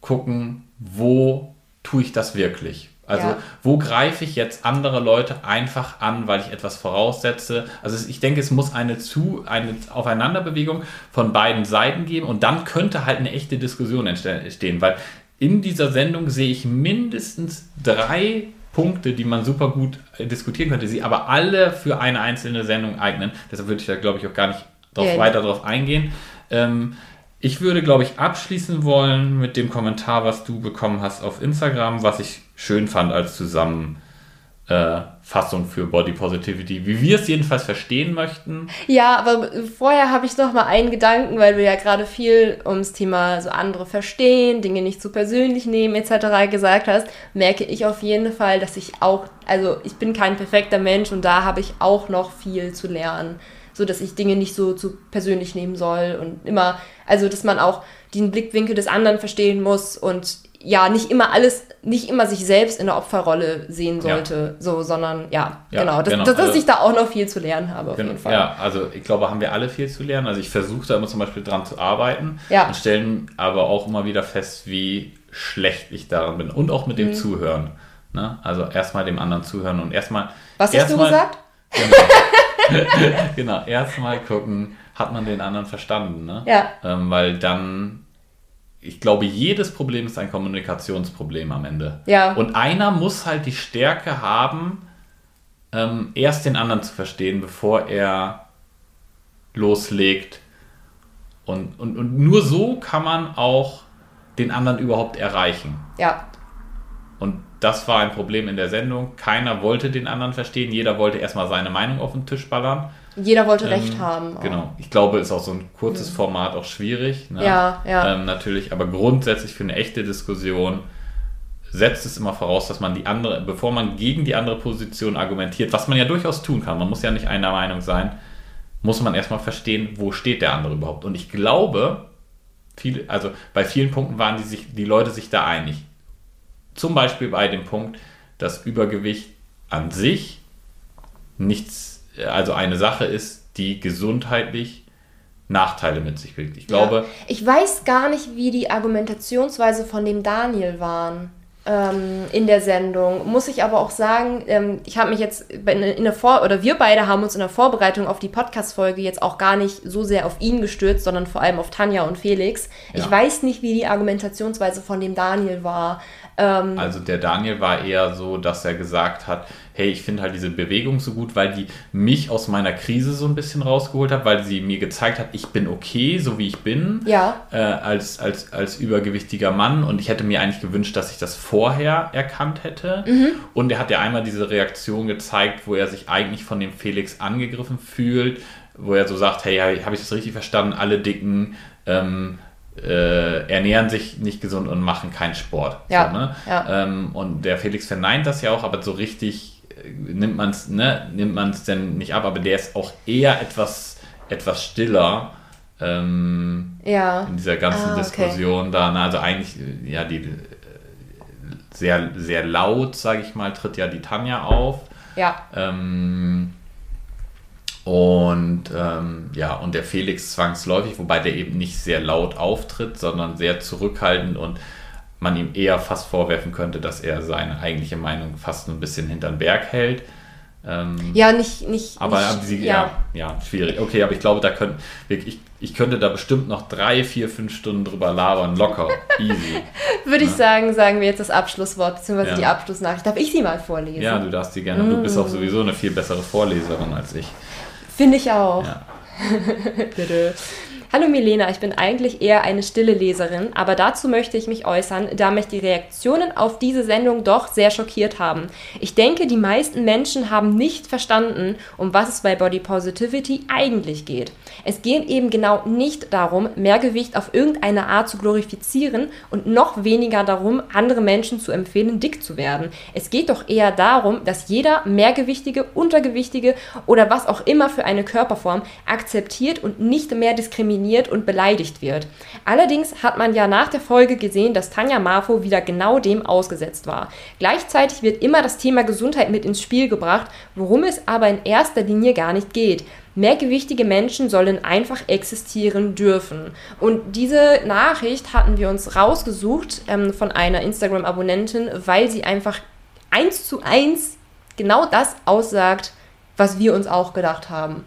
gucken, wo tue ich das wirklich? Also ja. wo greife ich jetzt andere Leute einfach an, weil ich etwas voraussetze? Also ich denke, es muss eine zu eine Aufeinanderbewegung von beiden Seiten geben und dann könnte halt eine echte Diskussion entstehen, weil in dieser Sendung sehe ich mindestens drei Punkte, die man super gut äh, diskutieren könnte, sie aber alle für eine einzelne Sendung eignen. Deshalb würde ich da glaube ich auch gar nicht drauf, ja, weiter drauf eingehen. Ähm, ich würde, glaube ich, abschließen wollen mit dem Kommentar, was du bekommen hast auf Instagram, was ich schön fand als Zusammenfassung äh, für Body Positivity, wie wir es jedenfalls verstehen möchten. Ja, aber vorher habe ich noch mal einen Gedanken, weil du ja gerade viel ums Thema so andere verstehen, Dinge nicht zu persönlich nehmen etc. gesagt hast, merke ich auf jeden Fall, dass ich auch, also ich bin kein perfekter Mensch und da habe ich auch noch viel zu lernen so dass ich Dinge nicht so zu persönlich nehmen soll und immer, also dass man auch den Blickwinkel des anderen verstehen muss und ja, nicht immer alles, nicht immer sich selbst in der Opferrolle sehen sollte, ja. so, sondern ja, ja genau, dass, genau. dass, dass also, ich da auch noch viel zu lernen habe, auf genau, jeden Fall. Ja, also ich glaube, haben wir alle viel zu lernen. Also ich versuche da immer zum Beispiel dran zu arbeiten ja. und stellen aber auch immer wieder fest, wie schlecht ich daran bin und auch mit dem mhm. Zuhören. Ne? Also erstmal dem anderen zuhören und erstmal. Was erst hast du gesagt? Genau. genau, erstmal gucken, hat man den anderen verstanden. Ne? Ja. Ähm, weil dann, ich glaube, jedes Problem ist ein Kommunikationsproblem am Ende. Ja. Und einer muss halt die Stärke haben, ähm, erst den anderen zu verstehen, bevor er loslegt. Und, und, und nur so kann man auch den anderen überhaupt erreichen. Ja. Und das war ein Problem in der Sendung. Keiner wollte den anderen verstehen. Jeder wollte erstmal seine Meinung auf den Tisch ballern. Jeder wollte ähm, Recht haben. Genau. Ich glaube, ist auch so ein kurzes mhm. Format auch schwierig. Ne? Ja, ja. Ähm, natürlich, aber grundsätzlich für eine echte Diskussion setzt es immer voraus, dass man die andere, bevor man gegen die andere Position argumentiert, was man ja durchaus tun kann, man muss ja nicht einer Meinung sein, muss man erstmal verstehen, wo steht der andere überhaupt. Und ich glaube, viele, also bei vielen Punkten waren die, sich, die Leute sich da einig. Zum Beispiel bei dem Punkt, dass Übergewicht an sich nichts, also eine Sache ist, die gesundheitlich Nachteile mit sich bringt. Ich glaube. Ja. Ich weiß gar nicht, wie die Argumentationsweise von dem Daniel waren ähm, in der Sendung. Muss ich aber auch sagen, ähm, ich habe mich jetzt in der Vor oder wir beide haben uns in der Vorbereitung auf die Podcast-Folge jetzt auch gar nicht so sehr auf ihn gestürzt, sondern vor allem auf Tanja und Felix. Ja. Ich weiß nicht, wie die Argumentationsweise von dem Daniel war. Ähm, also der Daniel war eher so, dass er gesagt hat, hey, ich finde halt diese Bewegung so gut, weil die mich aus meiner Krise so ein bisschen rausgeholt hat, weil sie mir gezeigt hat, ich bin okay, so wie ich bin, ja. äh, als, als, als übergewichtiger Mann. Und ich hätte mir eigentlich gewünscht, dass ich das vorher erkannt hätte. Mhm. Und er hat ja einmal diese Reaktion gezeigt, wo er sich eigentlich von dem Felix angegriffen fühlt, wo er so sagt, hey, habe ich das richtig verstanden? Alle Dicken ähm, äh, ernähren sich nicht gesund und machen keinen Sport. Ja, so, ne? ja. Ähm, und der Felix verneint das ja auch, aber so richtig äh, nimmt man es ne, denn nicht ab, aber der ist auch eher etwas, etwas stiller. Ähm, ja. in dieser ganzen ah, okay. Diskussion da. Ne? Also eigentlich, äh, ja, die äh, sehr, sehr laut, sage ich mal, tritt ja die Tanja auf. Ja. Ähm, und ähm, ja, und der Felix zwangsläufig, wobei der eben nicht sehr laut auftritt, sondern sehr zurückhaltend und man ihm eher fast vorwerfen könnte, dass er seine eigentliche Meinung fast ein bisschen hinterm Berg hält. Ähm, ja, nicht, nicht. Aber nicht, sie, ja. ja. ja, schwierig. Okay, aber ich glaube, da können ich, ich könnte da bestimmt noch drei, vier, fünf Stunden drüber labern, locker, easy. Würde ja. ich sagen, sagen wir jetzt das Abschlusswort, beziehungsweise ja. die Abschlussnachricht. Darf ich sie mal vorlesen? Ja, du darfst sie gerne. Mm. Du bist auch sowieso eine viel bessere Vorleserin als ich. Finde ich auch. Ja. Hallo Milena, ich bin eigentlich eher eine stille Leserin, aber dazu möchte ich mich äußern, da mich die Reaktionen auf diese Sendung doch sehr schockiert haben. Ich denke, die meisten Menschen haben nicht verstanden, um was es bei Body Positivity eigentlich geht. Es geht eben genau nicht darum, mehr Gewicht auf irgendeine Art zu glorifizieren und noch weniger darum, andere Menschen zu empfehlen, dick zu werden. Es geht doch eher darum, dass jeder mehrgewichtige, untergewichtige oder was auch immer für eine Körperform akzeptiert und nicht mehr diskriminiert und beleidigt wird. Allerdings hat man ja nach der Folge gesehen, dass Tanja Marfo wieder genau dem ausgesetzt war. Gleichzeitig wird immer das Thema Gesundheit mit ins Spiel gebracht, worum es aber in erster Linie gar nicht geht. Mehrgewichtige Menschen sollen einfach existieren dürfen. Und diese Nachricht hatten wir uns rausgesucht ähm, von einer Instagram-Abonnentin, weil sie einfach eins zu eins genau das aussagt, was wir uns auch gedacht haben.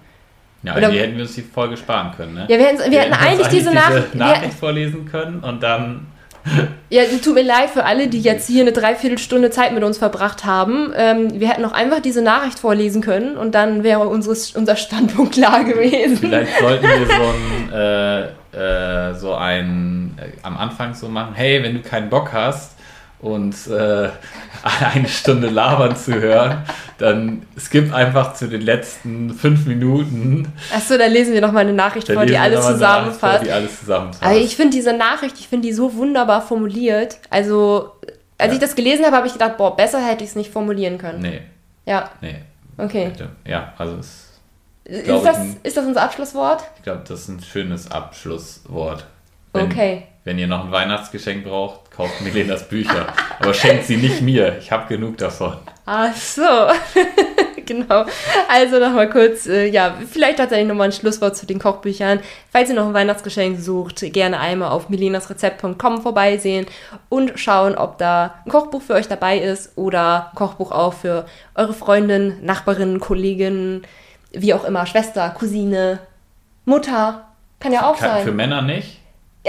Ja, Oder, die hätten wir uns die Folge sparen können, ne? Ja, wir hätten, wir wir hätten eigentlich, eigentlich diese, Nach diese Nachricht vorlesen können und dann. Ja, tut mir leid für alle, die jetzt hier eine Dreiviertelstunde Zeit mit uns verbracht haben. Ähm, wir hätten auch einfach diese Nachricht vorlesen können und dann wäre unseres, unser Standpunkt klar gewesen. Vielleicht sollten wir so ein, äh, äh, so ein äh, am Anfang so machen, hey, wenn du keinen Bock hast, und äh, eine Stunde labern zu hören, dann skip einfach zu den letzten fünf Minuten. Achso, dann lesen wir nochmal eine Nachricht vor, die alles zusammenfasst. Die alles zusammenfasst. Also ich finde diese Nachricht, ich finde die so wunderbar formuliert. Also, als ja. ich das gelesen habe, habe ich gedacht, boah, besser hätte ich es nicht formulieren können. Nee. Ja. Nee. Okay. Ja, also es ist das, ein, ist das unser Abschlusswort? Ich glaube, das ist ein schönes Abschlusswort. Wenn, okay. Wenn ihr noch ein Weihnachtsgeschenk braucht, kauft Milenas Bücher. Aber schenkt sie nicht mir. Ich habe genug davon. Ach so. genau. Also nochmal kurz, äh, ja, vielleicht tatsächlich nochmal ein Schlusswort zu den Kochbüchern. Falls ihr noch ein Weihnachtsgeschenk sucht, gerne einmal auf milenasrezept.com vorbeisehen und schauen, ob da ein Kochbuch für euch dabei ist oder ein Kochbuch auch für eure Freundin, Nachbarin, Kollegin, wie auch immer, Schwester, Cousine, Mutter. Kann ja auch Kann, sein. Für Männer nicht?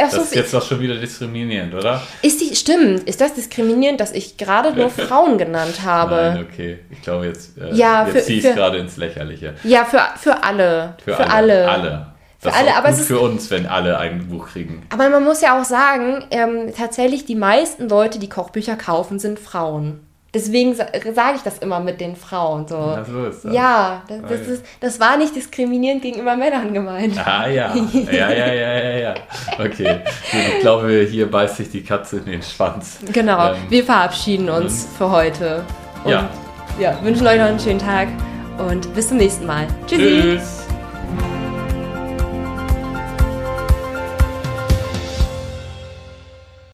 Das ist jetzt doch schon wieder diskriminierend, oder? Ist die, stimmt, ist das diskriminierend, dass ich gerade nur Frauen genannt habe? Nein, okay. Ich glaube, jetzt, äh, ja, jetzt ziehst du gerade ins Lächerliche. Ja, für, für alle. Für, für alle. alle. alle. Das für alle, aber es ist für uns, wenn alle ein Buch kriegen. Aber man muss ja auch sagen, ähm, tatsächlich die meisten Leute, die Kochbücher kaufen, sind Frauen. Deswegen sage ich das immer mit den Frauen. So. Ja, so ist das. Ja, das, das, ist, das war nicht diskriminierend gegenüber Männern gemeint. Ah ja, ja, ja, ja, ja, ja. Okay, ich glaube, hier beißt sich die Katze in den Schwanz. Genau, ähm, wir verabschieden uns für heute. Und ja. ja, wünschen euch noch einen schönen Tag und bis zum nächsten Mal. Tschüssi. Tschüss.